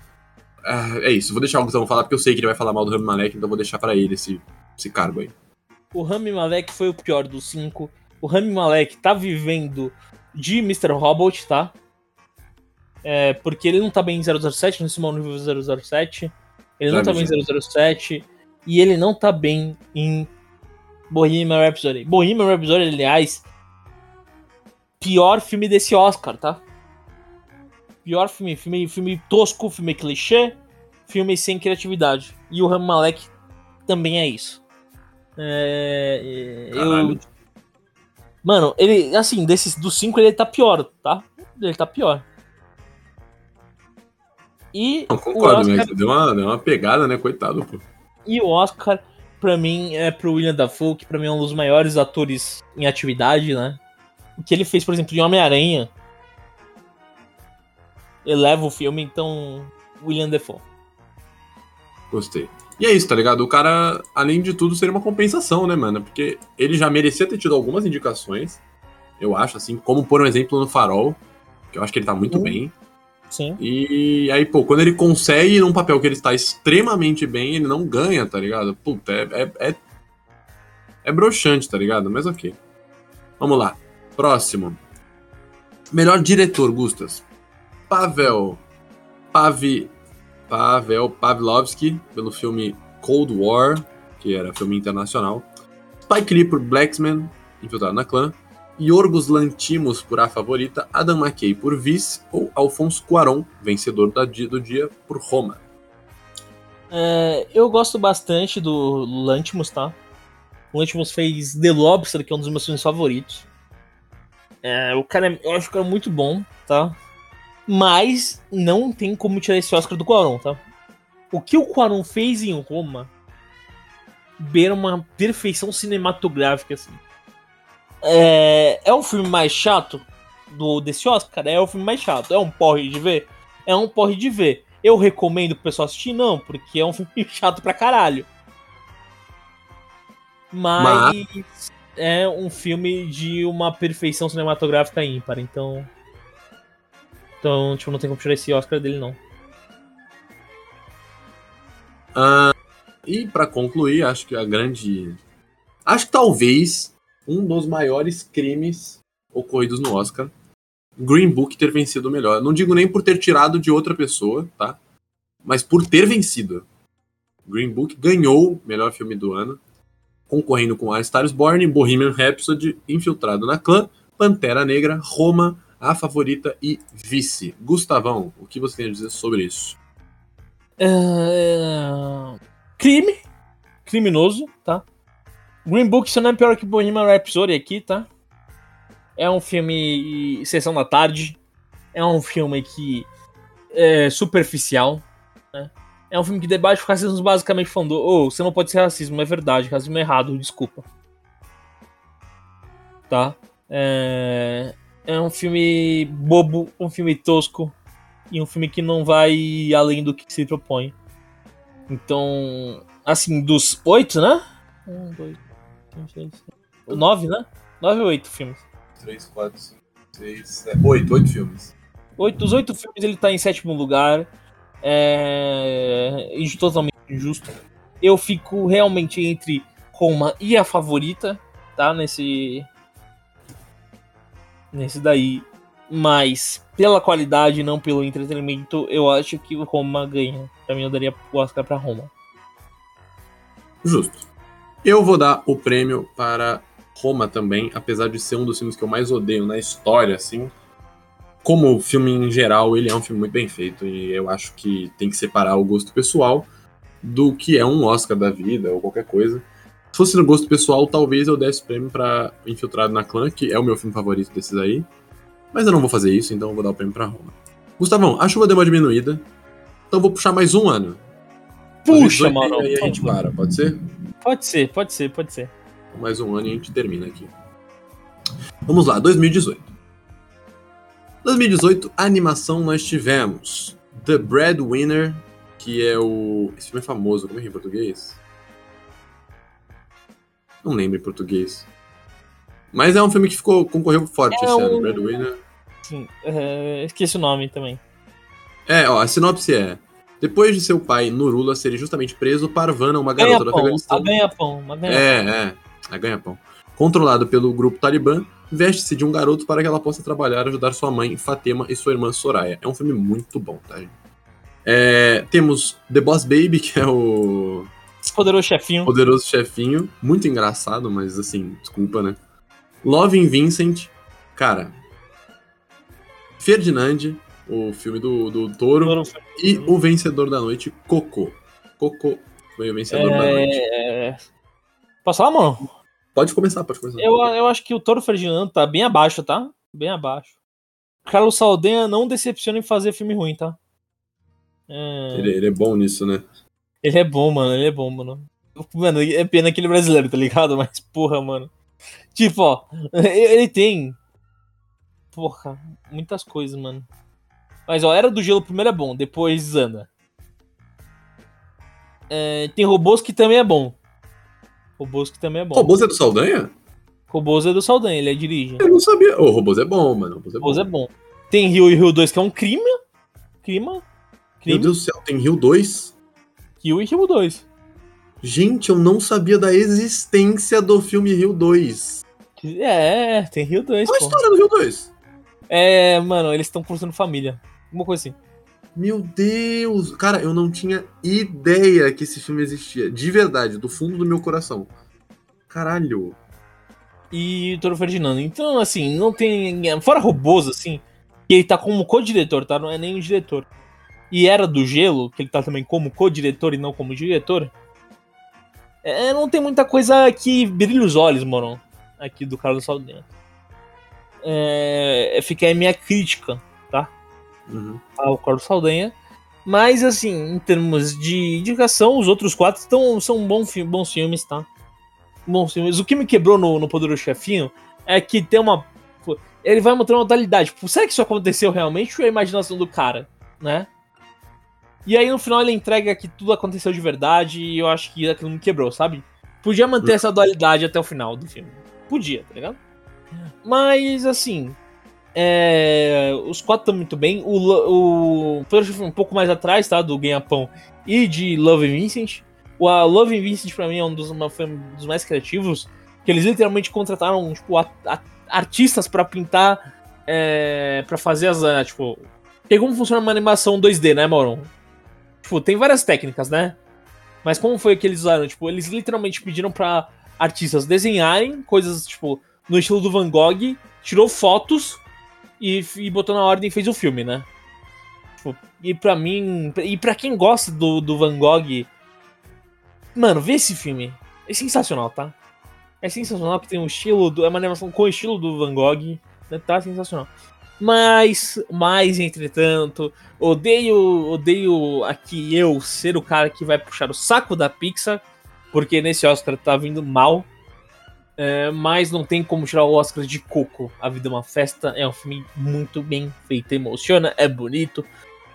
Ah, é isso, vou deixar o Gustavo falar, porque eu sei que ele vai falar mal do Rami Malek, então vou deixar para ele esse, esse cargo aí. O Rami Malek foi o pior dos cinco. O Rami Malek tá vivendo de Mr. Robot, tá? É, porque ele não tá bem em 007, no Simão nível 007. Ele não tá bem em 007. E ele não tá bem em Bohemian Rhapsody. Bohemian Rhapsody, aliás, pior filme desse Oscar, tá? Pior filme, filme, filme tosco, filme clichê, filme sem criatividade. E o Ram Malek também é isso. É, eu, mano, ele, assim, desses dos cinco ele tá pior, tá? Ele tá pior. E Não, concordo, Oscar... mas deu uma, deu uma pegada, né? Coitado, pô. E o Oscar, pra mim, é pro William Dafoe, que pra mim é um dos maiores atores em atividade, né? O que ele fez, por exemplo, em Homem-Aranha, eleva o filme, então William Defoe. Gostei. E é isso, tá ligado? O cara, além de tudo, seria uma compensação, né, mano? Porque ele já merecia ter tido algumas indicações, eu acho, assim, como por um exemplo no Farol, que eu acho que ele tá muito uhum. bem. Sim. E aí, pô, quando ele consegue num papel que ele está extremamente bem, ele não ganha, tá ligado? Puta, é. É, é, é broxante, tá ligado? Mas ok. Vamos lá. Próximo. Melhor diretor, Gustas. Pavel Pavi, Pavel Pavlovsky pelo filme Cold War, que era filme internacional. Spike Lee por Blacksman, infiltrado na clã. Yorgos Lantimos por A Favorita, Adam McKay por Vice ou Alfonso Cuarón, vencedor do dia por Roma. É, eu gosto bastante do Lantimos, tá? O Lantimos fez The Lobster, que é um dos meus filmes favoritos. É, o cara, é, eu acho que é muito bom, tá? Mas não tem como tirar esse Oscar do Quaron, tá? O que o Quaron fez em Roma beira uma perfeição cinematográfica, assim. É, é o filme mais chato do desse Oscar? É o filme mais chato. É um porre de ver? É um porre de ver. Eu recomendo pro pessoal assistir? Não, porque é um filme chato pra caralho. Mas, Mas... é um filme de uma perfeição cinematográfica ímpar, então então, tipo, não tem como tirar esse Oscar dele, não. Uh, e para concluir, acho que a grande. Acho que talvez um dos maiores crimes ocorridos no Oscar. Green Book ter vencido melhor. Não digo nem por ter tirado de outra pessoa, tá? Mas por ter vencido. Green Book ganhou o melhor filme do ano, concorrendo com A Star is Born, Bohemian Rhapsody, Infiltrado na Clã, Pantera Negra, Roma, a favorita e vice. Gustavão, o que você tem a dizer sobre isso? Uh, crime. Criminoso, tá? Green Book só não é pior que Bohemian Rhapsody aqui, tá? É um filme Sessão da Tarde. É um filme que é superficial, né? É um filme que debate o racismo basicamente falando, oh, você não pode ser racismo, é verdade, racismo é errado, desculpa. Tá? É é um filme bobo, um filme tosco e um filme que não vai além do que se propõe. Então, assim, dos oito, né? Um, dois, três, seis, nove, né? Nove ou oito filmes? Três, quatro, cinco, seis, sete, oito, oito filmes. Oito, dos oito filmes ele tá em sétimo lugar. É. totalmente injusto. Eu fico realmente entre Roma e a favorita, tá? Nesse, nesse daí. Mas pela qualidade, não pelo entretenimento, eu acho que o Roma ganha. Pra mim, eu daria o Oscar pra Roma. Justo. Eu vou dar o prêmio para Roma também, apesar de ser um dos filmes que eu mais odeio na história, assim. Como filme em geral, ele é um filme muito bem feito e eu acho que tem que separar o gosto pessoal do que é um Oscar da vida ou qualquer coisa. Se fosse no gosto pessoal, talvez eu desse prêmio para Infiltrado na Clã, que é o meu filme favorito desses aí. Mas eu não vou fazer isso, então eu vou dar o prêmio pra Roma. Gustavão, a chuva deu uma diminuída. Então eu vou puxar mais um ano. Puxa, mano. E aí a gente para, pode ser? Pode ser, pode ser, pode ser. Mais um ano e a gente termina aqui. Vamos lá, 2018. 2018, animação, nós tivemos The Breadwinner, que é o. Esse filme é famoso, como é que é em português? Não lembro em português. Mas é um filme que ficou, concorreu forte É esse ano, um- Breadwinner. Sim, é, esqueci o nome também. É, ó, a sinopse é. Depois de seu pai, Nurula, ser justamente preso, Parvana, uma garota do Ganha-pão, Afeganistão. a ganha-pão, a ganha É, é. A ganha-pão. Controlado pelo grupo Talibã, veste-se de um garoto para que ela possa trabalhar e ajudar sua mãe, Fatema, e sua irmã Soraya. É um filme muito bom, tá, gente? É, temos The Boss Baby, que é o Poderoso chefinho. poderoso chefinho. Muito engraçado, mas assim, desculpa, né? Love in Vincent. Cara. Ferdinand, o filme do, do Toro. Poderoso E o vencedor da noite, Coco. Coco foi o vencedor da noite. É... Posso falar, mano? Pode começar, pode começar. Eu, eu acho que o Toro Ferdinando tá bem abaixo, tá? Bem abaixo. Carlos Saldanha não decepciona em fazer filme ruim, tá? É, Ele, ele é bom nisso, né? ele é bom, mano. Ele é bom, mano. Mano, é pena que ele é brasileiro, tá ligado? Mas, porra, mano. Tipo, ó, ele tem. Porra, muitas coisas, mano. Mas, ó, Era do Gelo primeiro é bom, depois anda. É, tem Robôs que também é bom. Robôs que também é bom. Robôs é do Saldanha? Robôs é do Saldanha, ele é dirige. Eu não sabia. Ô, Robôs é bom, mano. Robôs é bom. Robôs é bom. Tem Rio e Rio 2, que é um crime. Crime. Meu. Deus do céu, tem Rio 2? Rio e Rio 2. Gente, eu não sabia da existência do filme Rio 2. É, tem Rio 2, Qual a história do Rio 2? É, mano, eles estão construindo família. Uma coisa assim. Meu Deus! Cara, eu não tinha ideia que esse filme existia. De verdade, do fundo do meu coração. Caralho. E Toro Ferdinando. Então, assim, não tem. Fora robôs, assim, que ele tá como co-diretor, tá? Não é nem o diretor. E era do gelo, que ele tá também como co-diretor e não como diretor. É, não tem muita coisa que brilha os olhos, mano. Aqui do Carlos Saldanha. É, fica aí minha crítica Uhum. ao Carlos Saldanha. Mas, assim, em termos de indicação, os outros quatro tão, são bom fi- bons filmes, tá? Bons filmes. O que me quebrou no, no Poderoso Chefinho é que tem uma. Ele vai mostrando uma modalidade. Tipo, será que isso aconteceu realmente ou é a imaginação do cara, né? E aí no final ele entrega que tudo aconteceu de verdade e eu acho que aquilo me quebrou, sabe? Podia manter essa dualidade até o final do filme. Podia, tá ligado? Mas, assim, é, os quatro estão muito bem. O, o Chefão um pouco mais atrás, tá? Do Ganha-Pão e de Love Vincent. O a Love Vincent, pra mim, é um dos, uma- foi um dos mais criativos. Que eles literalmente contrataram, tipo, a- a- artistas pra pintar. É, para fazer as. ah, Tipo. Porque como funciona uma animação 2D, né, Moron? Tipo, tem várias técnicas, né? Mas como foi que eles usaram? Tipo, eles literalmente pediram pra artistas desenharem coisas, tipo, no estilo do Van Gogh, tirou fotos e, e botou na ordem e fez o filme, né? Tipo, e pra mim, e pra quem gosta do, do Van Gogh, mano, vê esse filme. É sensacional, tá? É sensacional que tem um estilo, do, é uma animação com o estilo do Van Gogh, né? tá sensacional. Mas, mas, entretanto, odeio, odeio aqui eu ser o cara que vai puxar o saco da Pixar, porque nesse Oscar tá vindo mal. É, mas não tem como tirar o Oscar de Coco. A Vida é uma Festa é um filme muito bem feito, emociona, é bonito.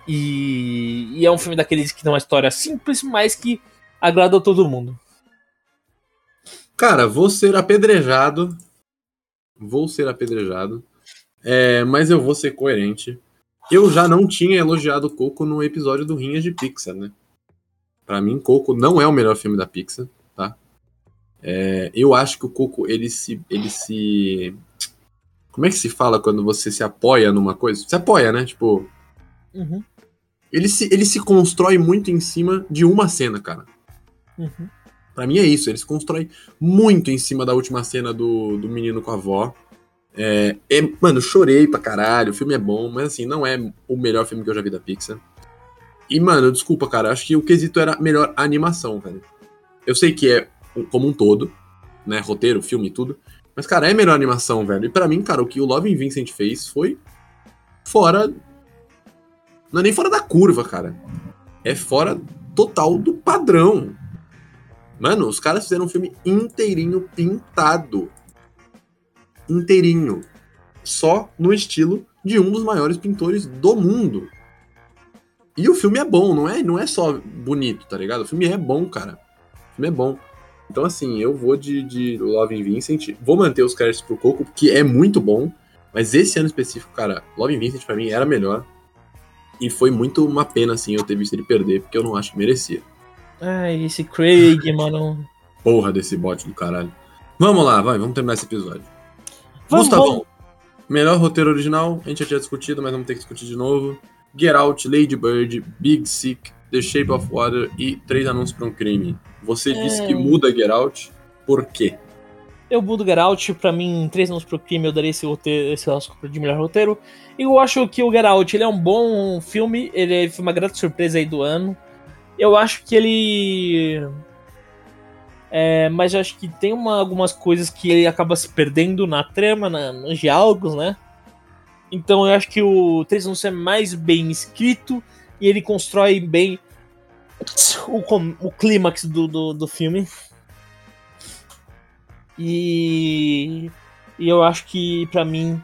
E, e é um filme daqueles que tem uma história simples, mas que agrada a todo mundo. Cara, vou ser apedrejado. Vou ser apedrejado. É, mas eu vou ser coerente. Eu já não tinha elogiado Coco no episódio do Rinhas de Pixar, né? Pra mim, Coco não é o melhor filme da Pixar? É, eu acho que o Coco, ele se, ele se... Como é que se fala quando você se apoia numa coisa? Se apoia, né? Tipo, Uhum, ele se, ele se constrói muito em cima de uma cena, cara. uhum. Pra mim é isso, eles constroem muito em cima da última cena do, do menino com a avó. É, é- mano, chorei pra caralho, o filme é bom, mas assim, não é o melhor filme que eu já vi da Pixar. E, mano, desculpa, cara, acho que o quesito era melhor animação, velho. Eu sei que é como um todo, né, roteiro, filme tudo, mas, cara, é melhor animação, velho. E pra mim, cara, o que o Love and Vincent fez foi fora... Não é nem fora da curva, cara. É fora total do padrão. Mano, os caras fizeram um filme inteirinho pintado. Inteirinho. Só no estilo de um dos maiores pintores do mundo. E o filme é bom, não é, não é só bonito, tá ligado? O filme é bom, cara. O filme é bom. Então, assim, eu vou de, de Love Vincent. Vou manter os créditos pro Coco, que é muito bom. Mas esse ano específico, cara, Love Vincent pra mim era melhor. E foi muito uma pena, assim, eu ter visto ele perder, porque eu não acho que merecia. Ai, esse Craig, mano. Porra desse bot do caralho. Vamos lá, vai, vamos terminar esse episódio. Vamos, Gustavão, vamos. melhor roteiro original, a gente já tinha discutido, mas vamos ter que discutir de novo. Get Out, Lady Bird, Big Sick, The Shape of Water e Três Anúncios para um Crime. Você É. disse que muda Get Out, por quê? Eu mudo Get Out, pra mim, três anos pro crime, eu daria esse, roteiro, esse Oscar de melhor roteiro. E eu acho que o Get Out, ele é um bom filme, ele foi uma grande surpresa aí do ano. Eu acho que ele... É, mas eu acho que tem uma- algumas coisas que ele acaba se perdendo na trama, na- nos diálogos, né? Então eu acho que o Três Anos é mais bem escrito e ele constrói bem o, o clímax do, do, do filme. E, e eu acho que pra mim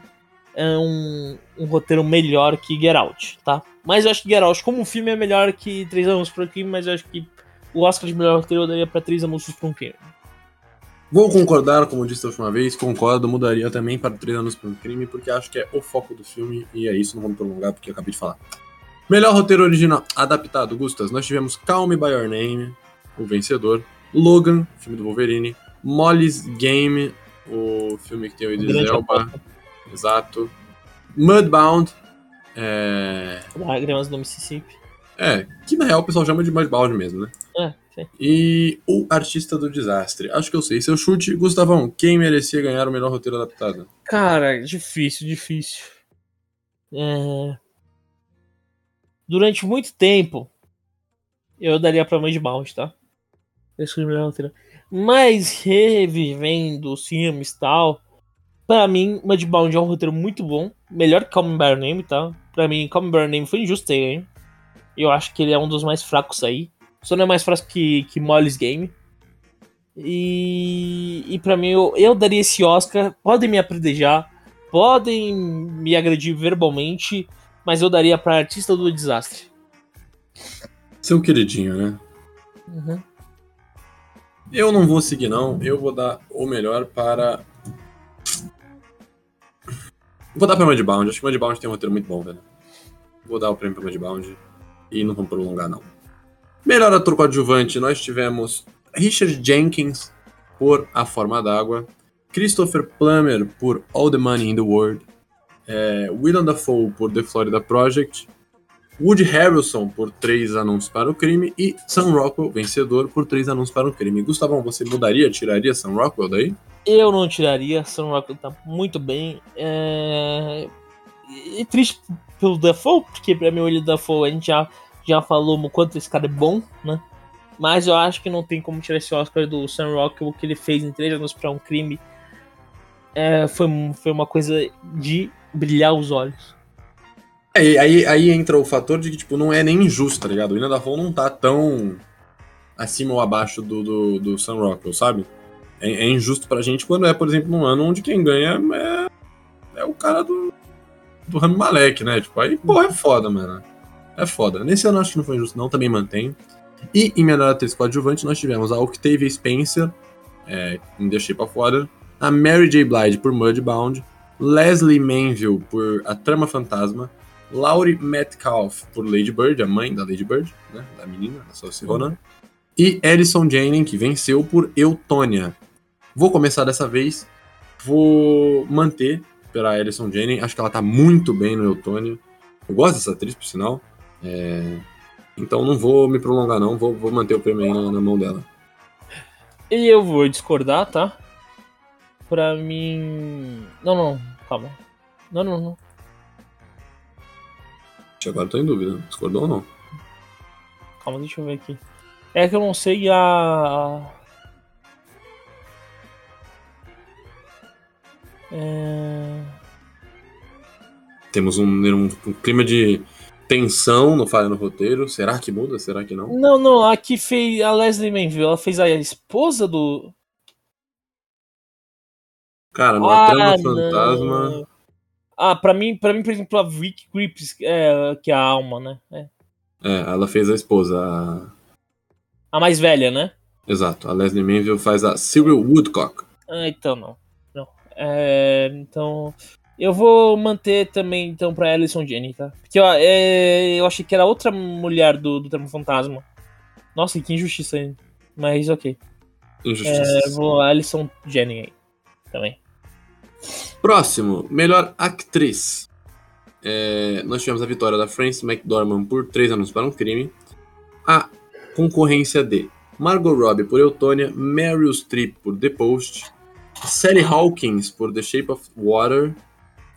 é um, um roteiro melhor que Get Out, tá? Mas eu acho que Get Out como filme é melhor que Três Anúncios para um Crime, mas eu acho que o Oscar de melhor roteiro eu daria pra Três Anúncios para um Crime. Vou concordar, como eu disse da última vez, concordo, mudaria também para Três Anos para um Crime, porque acho que é o foco do filme, e é isso, não vamos prolongar, porque eu acabei de falar. Melhor roteiro original adaptado, Gustas, nós tivemos Calm Me By Your Name, o vencedor, Logan, filme do Wolverine, Molly's Game, o filme que tem o Idris Elba, exato, Mudbound, é... Lágrimas do Mississippi. é, que na real o pessoal chama de Mudbound mesmo, né? É, sim. E o Artista do Desastre. Acho que eu sei. Seu chute, Gustavão, quem merecia ganhar o melhor roteiro adaptado? Cara, difícil, difícil. É... Durante muito tempo, eu daria pra tá? Foi o melhor roteiro. Mas revivendo os filmes e tal, pra mim, Mudbound é um roteiro muito bom. Melhor que Me By Name, tá? Pra mim, Me By Name foi injusto ganho. Eu acho que ele é um dos mais fracos aí. Só não é mais fraco que, que Molly's Game. E, e para mim, eu, eu daria esse Oscar. Podem me apredejar, podem me agredir verbalmente, mas eu daria pra Artista do Desastre. Seu queridinho, né? Uhum. Eu não vou seguir, não. Eu vou dar o melhor para. Vou dar pra Mudbound. Acho que Mudbound tem um roteiro muito bom, velho. Vou dar o prêmio pra Mudbound. E não vamos prolongar, não. Melhor ator coadjuvante, nós tivemos Richard Jenkins por A Forma d'Água, Christopher Plummer por All the Money in the World, é, Dafoe por The Florida Project, Woody Harrelson por Três Anúncios para o Crime e Sam Rockwell, vencedor, por Três Anúncios para o Crime. Gustavão, você mudaria, tiraria Sam Rockwell daí? Eu não tiraria, Sam Rockwell tá muito bem. É... Triste pelo Dafoe, porque pra mim o Dafoe a gente já, já falou o quanto esse cara é bom, né? Mas eu acho que não tem como tirar esse Oscar do Sam Rockwell, o que ele fez em Três Anos pra um Crime. É, foi, foi uma coisa de brilhar os olhos. É, e aí, aí entra o fator de que, tipo, não é nem injusto, tá ligado? O William Dafoe não tá tão acima ou abaixo do, do, do Sam Rockwell, sabe? É, é injusto pra gente quando é, por exemplo, num ano onde quem ganha é, é o cara do, do Rami Malek, né? Tipo, aí, pô, é foda, mano. É foda. Nesse ano acho que não foi injusto, não, também mantenho. E em melhor atriz coadjuvante nós tivemos a Octavia Spencer, é, em The Shape of Water, a Mary J. Blige por Mudbound, Leslie Manville por A Trama Fantasma, Laurie Metcalf por Lady Bird, a mãe da Lady Bird, né, da menina, da Saoirse Ronan, e Alison Janney, que venceu por Eutônia. Vou começar dessa vez, vou manter pela Alison Janney, acho que ela tá muito bem no Eutônia, eu gosto dessa atriz, por sinal, é, então não vou me prolongar não, vou, vou manter o prêmio aí na, na mão dela. E eu vou discordar, tá? Pra mim. Não, não, calma. Não, não, não. Agora eu tô em dúvida, discordou ou não? Calma, deixa eu ver aqui. É que eu não sei a. É... Temos um, um, um clima de tensão no falha no roteiro. Será que muda? Será que não? Não, não, aqui fez a Leslie Manville, ela fez a esposa do. Cara, no Ah, Trama não. Fantasma. Ah, pra mim, pra mim, por exemplo, a Vicky Creeps, é, que é a alma, né? É. É, ela fez a esposa. A... A mais velha, né? Exato. A Leslie Manville faz a Cyril Woodcock. Ah, então não. Não. É, então. Eu vou manter também, então, pra Alison Jenny, tá? Porque ó, é, eu achei que era outra mulher do, do Termo Fantasma. Nossa, que injustiça aí. Mas ok. Injustiça. É, vou Alison Jenny aí. Também. Próximo, melhor atriz. É, nós tivemos a vitória da Frances McDormand por Três Anos para um Crime. A concorrência de Margot Robbie por Eutônia, Meryl Streep por The Post, Sally Hawkins por The Shape of Water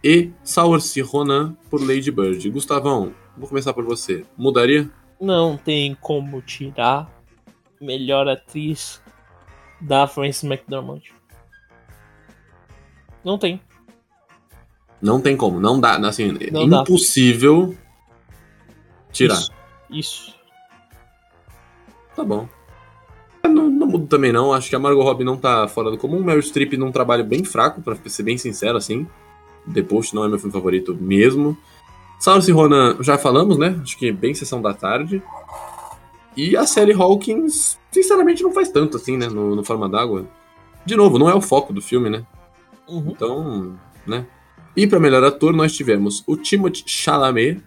e Saoirse Ronan por Lady Bird. Gustavão, vou começar por você. Mudaria? Não tem como tirar melhor atriz da Frances McDormand. Não tem. Não tem como, não dá, assim, Não dá. impossível tirar. Isso. Isso. Tá bom. Não, não mudo também não, acho que a Margot Robbie não tá fora do comum. Meryl Streep num trabalho bem fraco, pra ser bem sincero, assim. The Post não é meu filme favorito mesmo. Saoirse Ronan, já falamos, né? Acho que bem sessão da tarde. E a Sally Hawkins, sinceramente, não faz tanto assim, né? No, no Forma d'Água. De novo, não é o foco do filme, né? Uhum. Então, né? E para melhor ator, nós tivemos o Timothée Chalamet,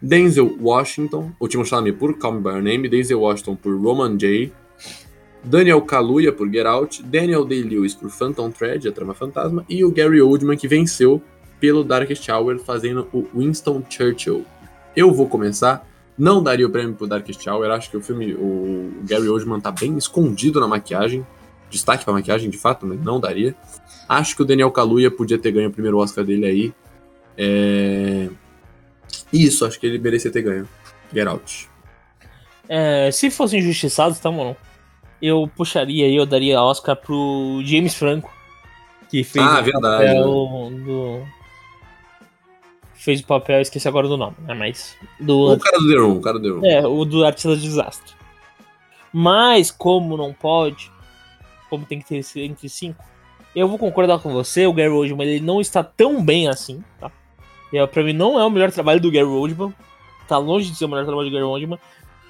Denzel Washington, o Timothée Chalamet por Call Me By Your Name, Denzel Washington por Roman J, Daniel Kaluuya por Get Out, Daniel Day-Lewis por Phantom Thread, a trama fantasma, e o Gary Oldman que venceu pelo Darkest Hour fazendo o Winston Churchill. Eu vou começar, não daria o prêmio pro Darkest Hour, acho que o filme, o Gary Oldman tá bem escondido na maquiagem, destaque pra maquiagem de fato, mas não daria. Acho que o Daniel Kaluuya podia ter ganho o primeiro Oscar dele aí. É... Isso, acho que ele merecia ter ganho. Get Out. É, se fossem injustiçados, tá bom. Eu puxaria e eu daria Oscar pro James Franco, que fez Ah, o verdade, papel do. Fez o papel, esqueci agora do nome, né? Mas. Do, O cara do The Room, o cara do The Room. é, o do Artista do Desastre. Mas, como não pode, como tem que ter esse entre cinco, eu vou concordar com você, o Gary Oldman ele não está tão bem assim, tá? E, pra mim não é o melhor trabalho do Gary Oldman. Tá longe de ser o melhor trabalho do Gary Oldman.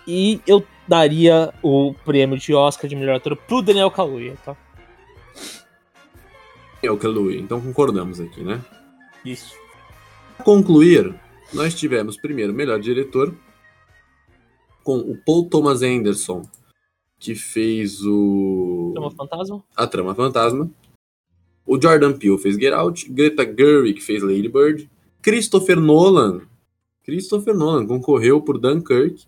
E eu daria o prêmio de Oscar de melhor ator pro Daniel Kaluuya, tá? É o Kaluuya, então concordamos aqui, né? Isso. Pra concluir, nós tivemos primeiro o melhor diretor com o Paul Thomas Anderson, que fez o Chama Fantasma? A Trama Fantasma. O Jordan Peele fez Get Out, Greta Gerwig fez Lady Bird, Christopher Nolan, Christopher Nolan concorreu por Dunkirk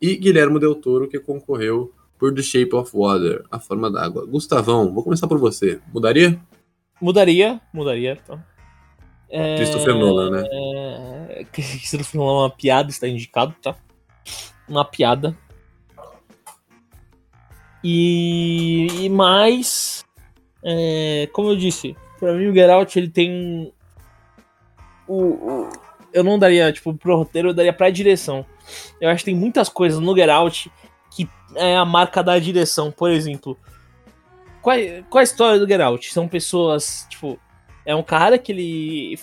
e Guilherme Del Toro que concorreu por The Shape of Water, A Forma d'Água. Gustavão, vou começar por você. Mudaria? Mudaria, mudaria, tá? É... Christopher Nolan, né? É... Christopher Nolan é uma piada, está indicado, tá? Uma piada. E, e mais, é, como eu disse, pra mim o Get Out, ele tem o, o- eu não daria, tipo, pro roteiro, eu daria pra direção. Eu acho que tem muitas coisas no Get Out que é a marca da direção. Por exemplo, qual, qual a história do Get Out? São pessoas, tipo, é um cara que ele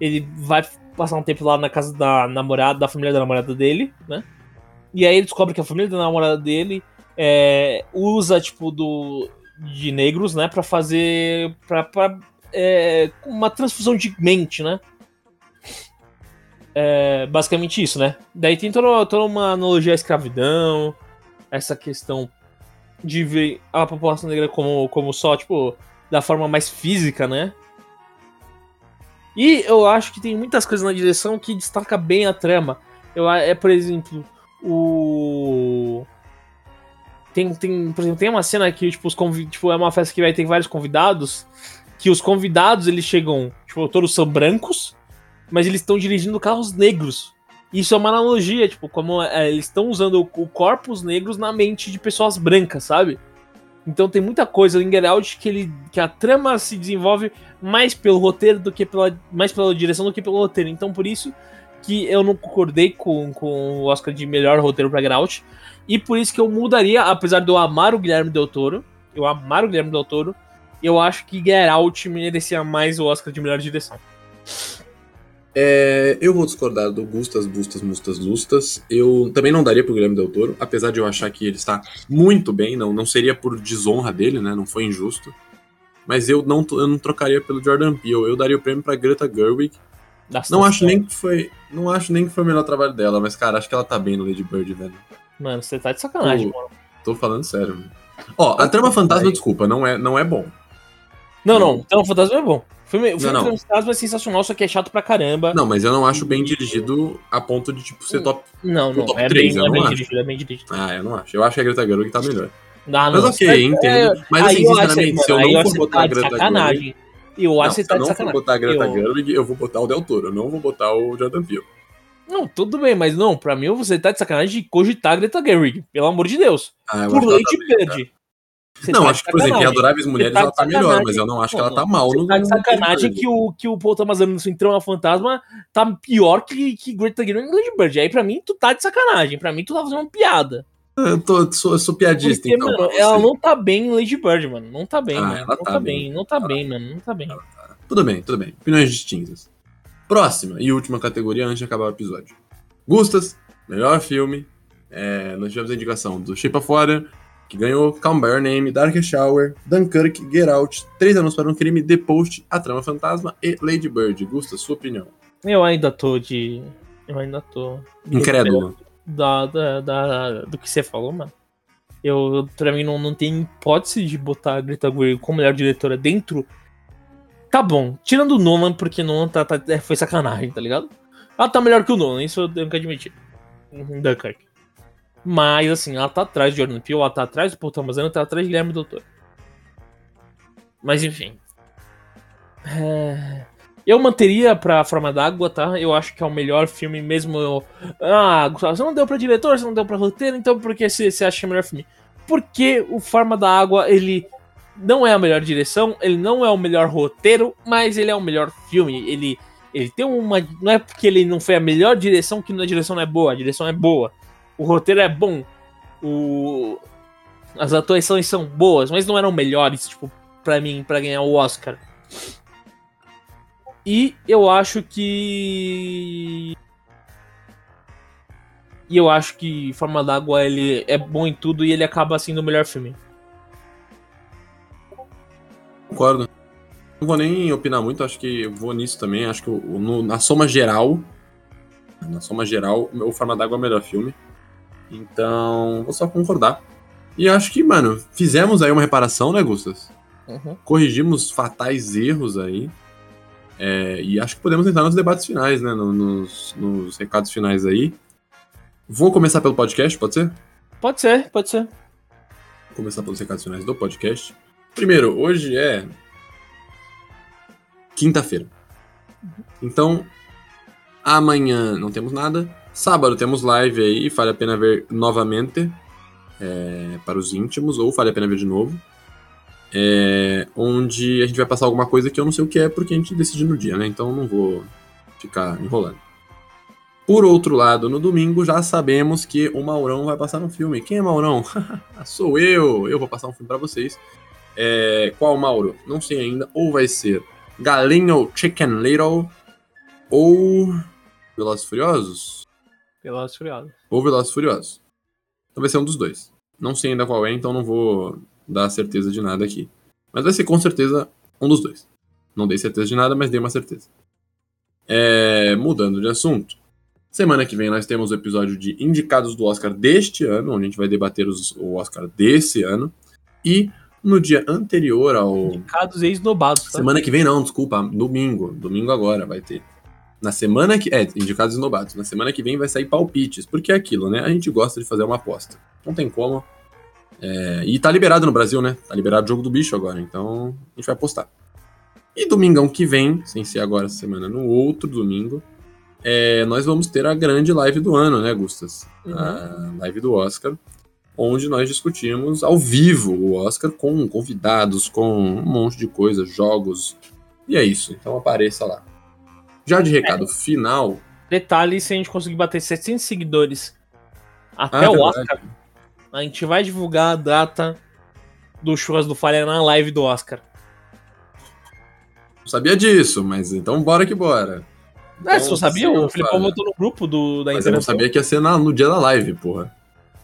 ele vai passar um tempo lá na casa da namorada, da família da namorada dele, né? E aí ele descobre que a família da namorada dele é, usa, tipo, do, de negros, né? Pra fazer. Pra, é, uma transfusão de mente, né? É, basicamente isso, né? Daí tem toda, toda uma analogia à escravidão, essa questão de ver a população negra como, como só, tipo, da forma mais física, né? E eu acho que tem muitas coisas na direção que destaca bem a trama. Eu, é, por exemplo, o. Tem, tem, por exemplo, tem uma cena que, tipo, os tipo, é uma festa que vai ter vários convidados. Que os convidados eles chegam, tipo, todos são brancos, mas eles estão dirigindo carros negros. Isso é uma analogia, tipo, como é, eles estão usando o, o corpos negros na mente de pessoas brancas, sabe? Então tem muita coisa em Get Out que, ele, que a trama se desenvolve mais pelo roteiro do que pela. mais pela direção do que pelo roteiro. Então por isso que eu não concordei com, com o Oscar de melhor roteiro pra Get Out. E por isso que eu mudaria, apesar de eu amar o Guilherme Del Toro. Eu amar o Guilherme Del Toro. Eu acho que Get Out merecia mais o Oscar de melhor direção. É, eu vou discordar do Gustas, Bustas, Mustas, Lustas. Eu também não daria pro Guilherme Del Toro, apesar de eu achar que ele está muito bem, não, não seria por desonra dele, né? Não foi injusto. Mas eu não, eu não trocaria pelo Jordan Peele. Eu daria o prêmio pra Greta Gerwig. Nossa, Não acho nem que foi. Não acho nem que foi o melhor trabalho dela, mas, cara, acho que ela tá bem no Lady Bird, velho. Mano, você tá de sacanagem, mano. Tô falando sério, mano. Ó, a trama fantasma, desculpa, não é, não é bom. Não, não. O Fantasma é bom. O filme, o filme Não, não. Fantasma é sensacional, só que é chato pra caramba. Não, mas eu não acho bem dirigido a ponto de, tipo, ser top. Não, não. top É três, bem, eu é não bem acho. dirigido, é bem dirigido. Ah, eu não acho. Eu acho que a Greta Gerwig tá melhor. Ah, Mas ok, tá- entendo. Mas, aí assim, eu sinceramente, se eu não for botar a Greta sacanagem. Eu acho que se você tá eu de não for sacanagem. botar a Greta Eu- Gerwig, eu vou botar o Del Toro. Eu não vou botar o Jordan Peele. Não, tudo bem, mas não, pra mim você tá de sacanagem de cogitar a Greta Gerwig, pelo amor de Deus. Ah, eu Por Lady tá. Bird. Você Não, tá acho que, por exemplo, em. Adoráveis Mulheres tá ela tá melhor, mas eu não acho que ela Não, tá mal Você no tá de sacanagem que o, que o Paul Thomas Anderson em Trama Fantasma tá pior que, que Greta Gerwig e Lady Bird. Aí pra mim tu tá de sacanagem. Pra mim tu tá fazendo uma piada. Eu tô, sou, eu sou piadista, Porque, então. mano, ela não tá bem em Lady Bird, mano. Não tá bem, Ah, mano. Não tá tá bem. bem, não tá bem, mano. Não tá bem. Tudo bem, tudo bem. Opiniões distintas. Próxima e última categoria antes de acabar o episódio. Gustas, melhor filme. É, nós tivemos a indicação do Shape of Water, que ganhou Calm By Your Name, Darkest Shower, Dunkirk, Get Out, Três Anos para um Crime, The Post, A Trama Fantasma e Lady Bird. Gusta, sua opinião. Eu ainda tô de. Eu ainda tô. Incrédulo. Da, da, da- do que você falou, mano. Eu, pra mim, não, não tem hipótese de botar a Greta Gerwig como melhor diretora dentro. Tá bom, tirando o Nolan, porque Nolan tá, tá- é, foi sacanagem, tá ligado? Ela tá melhor que o Nolan, isso eu tenho que admitir. Em Dunkirk. Mas, assim, ela tá atrás de Jordan Peele, ela tá atrás do Paul Thomas Anderson, tá atrás de Guilherme Doutor. Mas, enfim. É... Eu manteria pra Forma d'Água, tá? Eu acho que é o melhor filme mesmo. Eu... Ah, Gustavo, você não deu pra diretor, você não deu pra roteiro, então por que você, acha é melhor filme? Porque o Forma da Água, ele não é a melhor direção, ele não é o melhor roteiro, mas ele é o melhor filme. Ele, ele tem uma. Não é porque ele não foi a melhor direção que a direção não é boa, a direção é boa. O roteiro é bom. O... As atuações são boas, mas não eram melhores, tipo, pra mim, pra ganhar o Oscar. E eu acho que. E eu acho que Forma d'Água ele é bom em tudo e ele acaba sendo o melhor filme. Concordo. Não vou nem opinar muito, acho que vou nisso também. Acho que no- na soma geral. Na soma geral, o Forma d'Água é o melhor filme. Então, vou só concordar. E acho que, mano, fizemos aí uma reparação, né, Gustas? Corrigimos fatais erros aí. É, e acho que podemos entrar nos debates finais, né? no- nos, nos recados finais aí. Vou começar pelo podcast, pode ser? Pode ser, pode ser. Vou começar pelos recados finais do podcast. Primeiro, hoje é quinta-feira. Então, amanhã não temos nada. Sábado temos live aí, vale a pena ver novamente é, para os íntimos, ou vale a pena ver de novo. É, onde a gente vai passar alguma coisa que eu não sei o que é, porque a gente decide no dia, né? Então não vou ficar enrolando. Por outro lado, no domingo já sabemos que o Maurão vai passar um filme. Quem é Maurão? Sou eu! Eu vou passar um filme pra vocês. É, qual Mauro? Não sei ainda. Ou vai ser Galinho Chicken Little ou Velozes Furiosos? Velozes Furiosos. Ou Velozes Furiosos. Então vai ser um dos dois. Não sei ainda qual é, então não vou dar certeza de nada aqui. Mas vai ser com certeza um dos dois. Não dei certeza de nada, mas dei uma certeza. É, mudando de assunto. Semana que vem nós temos o episódio de indicados do Oscar deste ano, onde a gente vai debater os, o Oscar desse ano. E no dia anterior ao. Indicados e esnobados. Tá? Semana que vem não, desculpa, domingo. Domingo agora vai ter. Na semana que. É, indicados e esnobados. Na semana que vem vai sair palpites. Porque é aquilo, né? A gente gosta de fazer uma aposta. Não tem como. É, e tá liberado no Brasil, né? Tá liberado o jogo do bicho agora. Então a gente vai apostar. E domingão que vem, sem ser agora essa semana, no outro domingo, é, nós vamos ter a grande live do ano, né, Gustas? Uhum. A live do Oscar, onde nós discutimos ao vivo o Oscar com convidados, com um monte de coisas, jogos. E é isso. Então apareça lá. Já de recado final. Detalhe, se a gente conseguir bater 700 seguidores até Ah, o verdade. Oscar, a gente vai divulgar a data do churras do Falha na live do Oscar. sabia disso, mas então bora que bora. É, você não sabia? sim, O Filipão botou no grupo do, da Mas eu não sabia que ia ser na- no dia da live, porra.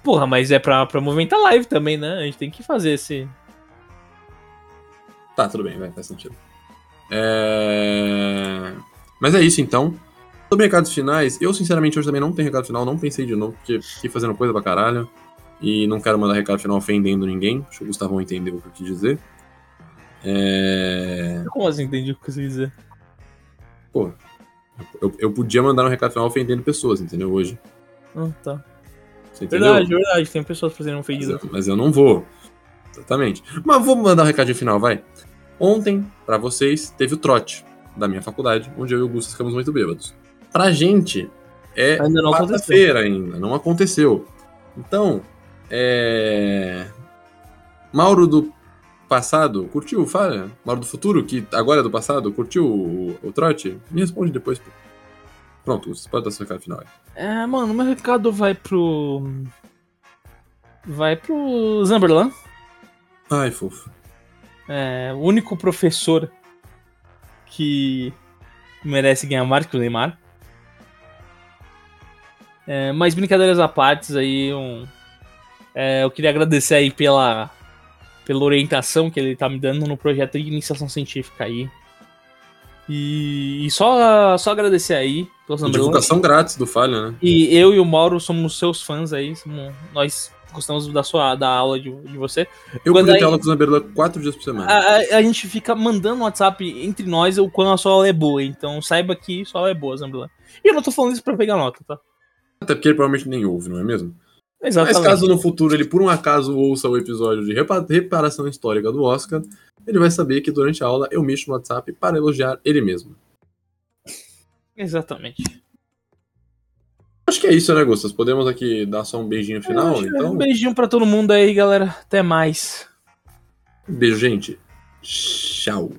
Porra, mas é pra, pra movimentar live também, né? A gente tem que fazer esse. Tá, tudo bem, vai, faz sentido. É... Mas é isso então. Sobre recados finais, eu sinceramente hoje também não tenho recado final, não pensei de novo, porque fiquei fazendo coisa pra caralho. E não quero mandar recado final ofendendo ninguém. Acho que o Gustavão entendeu o que eu quis dizer. É... Como assim entendi o que você quis dizer? Pô, eu, eu podia mandar um recado final ofendendo pessoas, entendeu? Hoje. Ah, tá. Você entendeu? Verdade, verdade. Tem pessoas fazendo um Mas ofendido. eu, mas eu não vou. Exatamente. Mas vou mandar um recadinho final, vai. Ontem, pra vocês, teve o trote da minha faculdade, onde eu e o Augusto ficamos muito bêbados. Pra gente, é quarta-feira ainda, não aconteceu. Então, é... Mauro do passado, curtiu? Fala. Mauro do futuro, que agora é do passado, curtiu o, o trote? Me responde depois. pô. Pronto, você pode dar seu recado final aí. É, mano, meu recado vai pro. Vai pro Zamberlan. Ai, fofo. É, o único professor que merece ganhar mais que o Neymar. É, mas brincadeiras à parte aí, um, é, eu queria agradecer aí pela, pela orientação que ele tá me dando no projeto de iniciação científica aí. E, e só, só agradecer aí. Divulgação grátis do Falha, né? E eu e o Mauro somos seus fãs aí. somos- nós gostamos da sua da aula de, de você. Eu Quando aí- ter aula com o Zamberla quatro dias por semana. A, a- a gente fica mandando WhatsApp entre nós o quando a sua aula é boa. Então saiba que sua aula é boa, Zambrila. E eu não tô falando isso pra pegar nota, tá? Até porque ele provavelmente nem ouve, não é mesmo? Exatamente. Mas caso no futuro ele por um acaso ouça o episódio de repa- reparação histórica do Oscar, ele vai saber que durante a aula eu mexo no WhatsApp para elogiar ele mesmo. Exatamente. Acho que é isso, né, Gustas? Podemos aqui dar só um beijinho final, Um então? beijinho pra todo mundo aí, galera. Até mais. Beijo, gente. Tchau.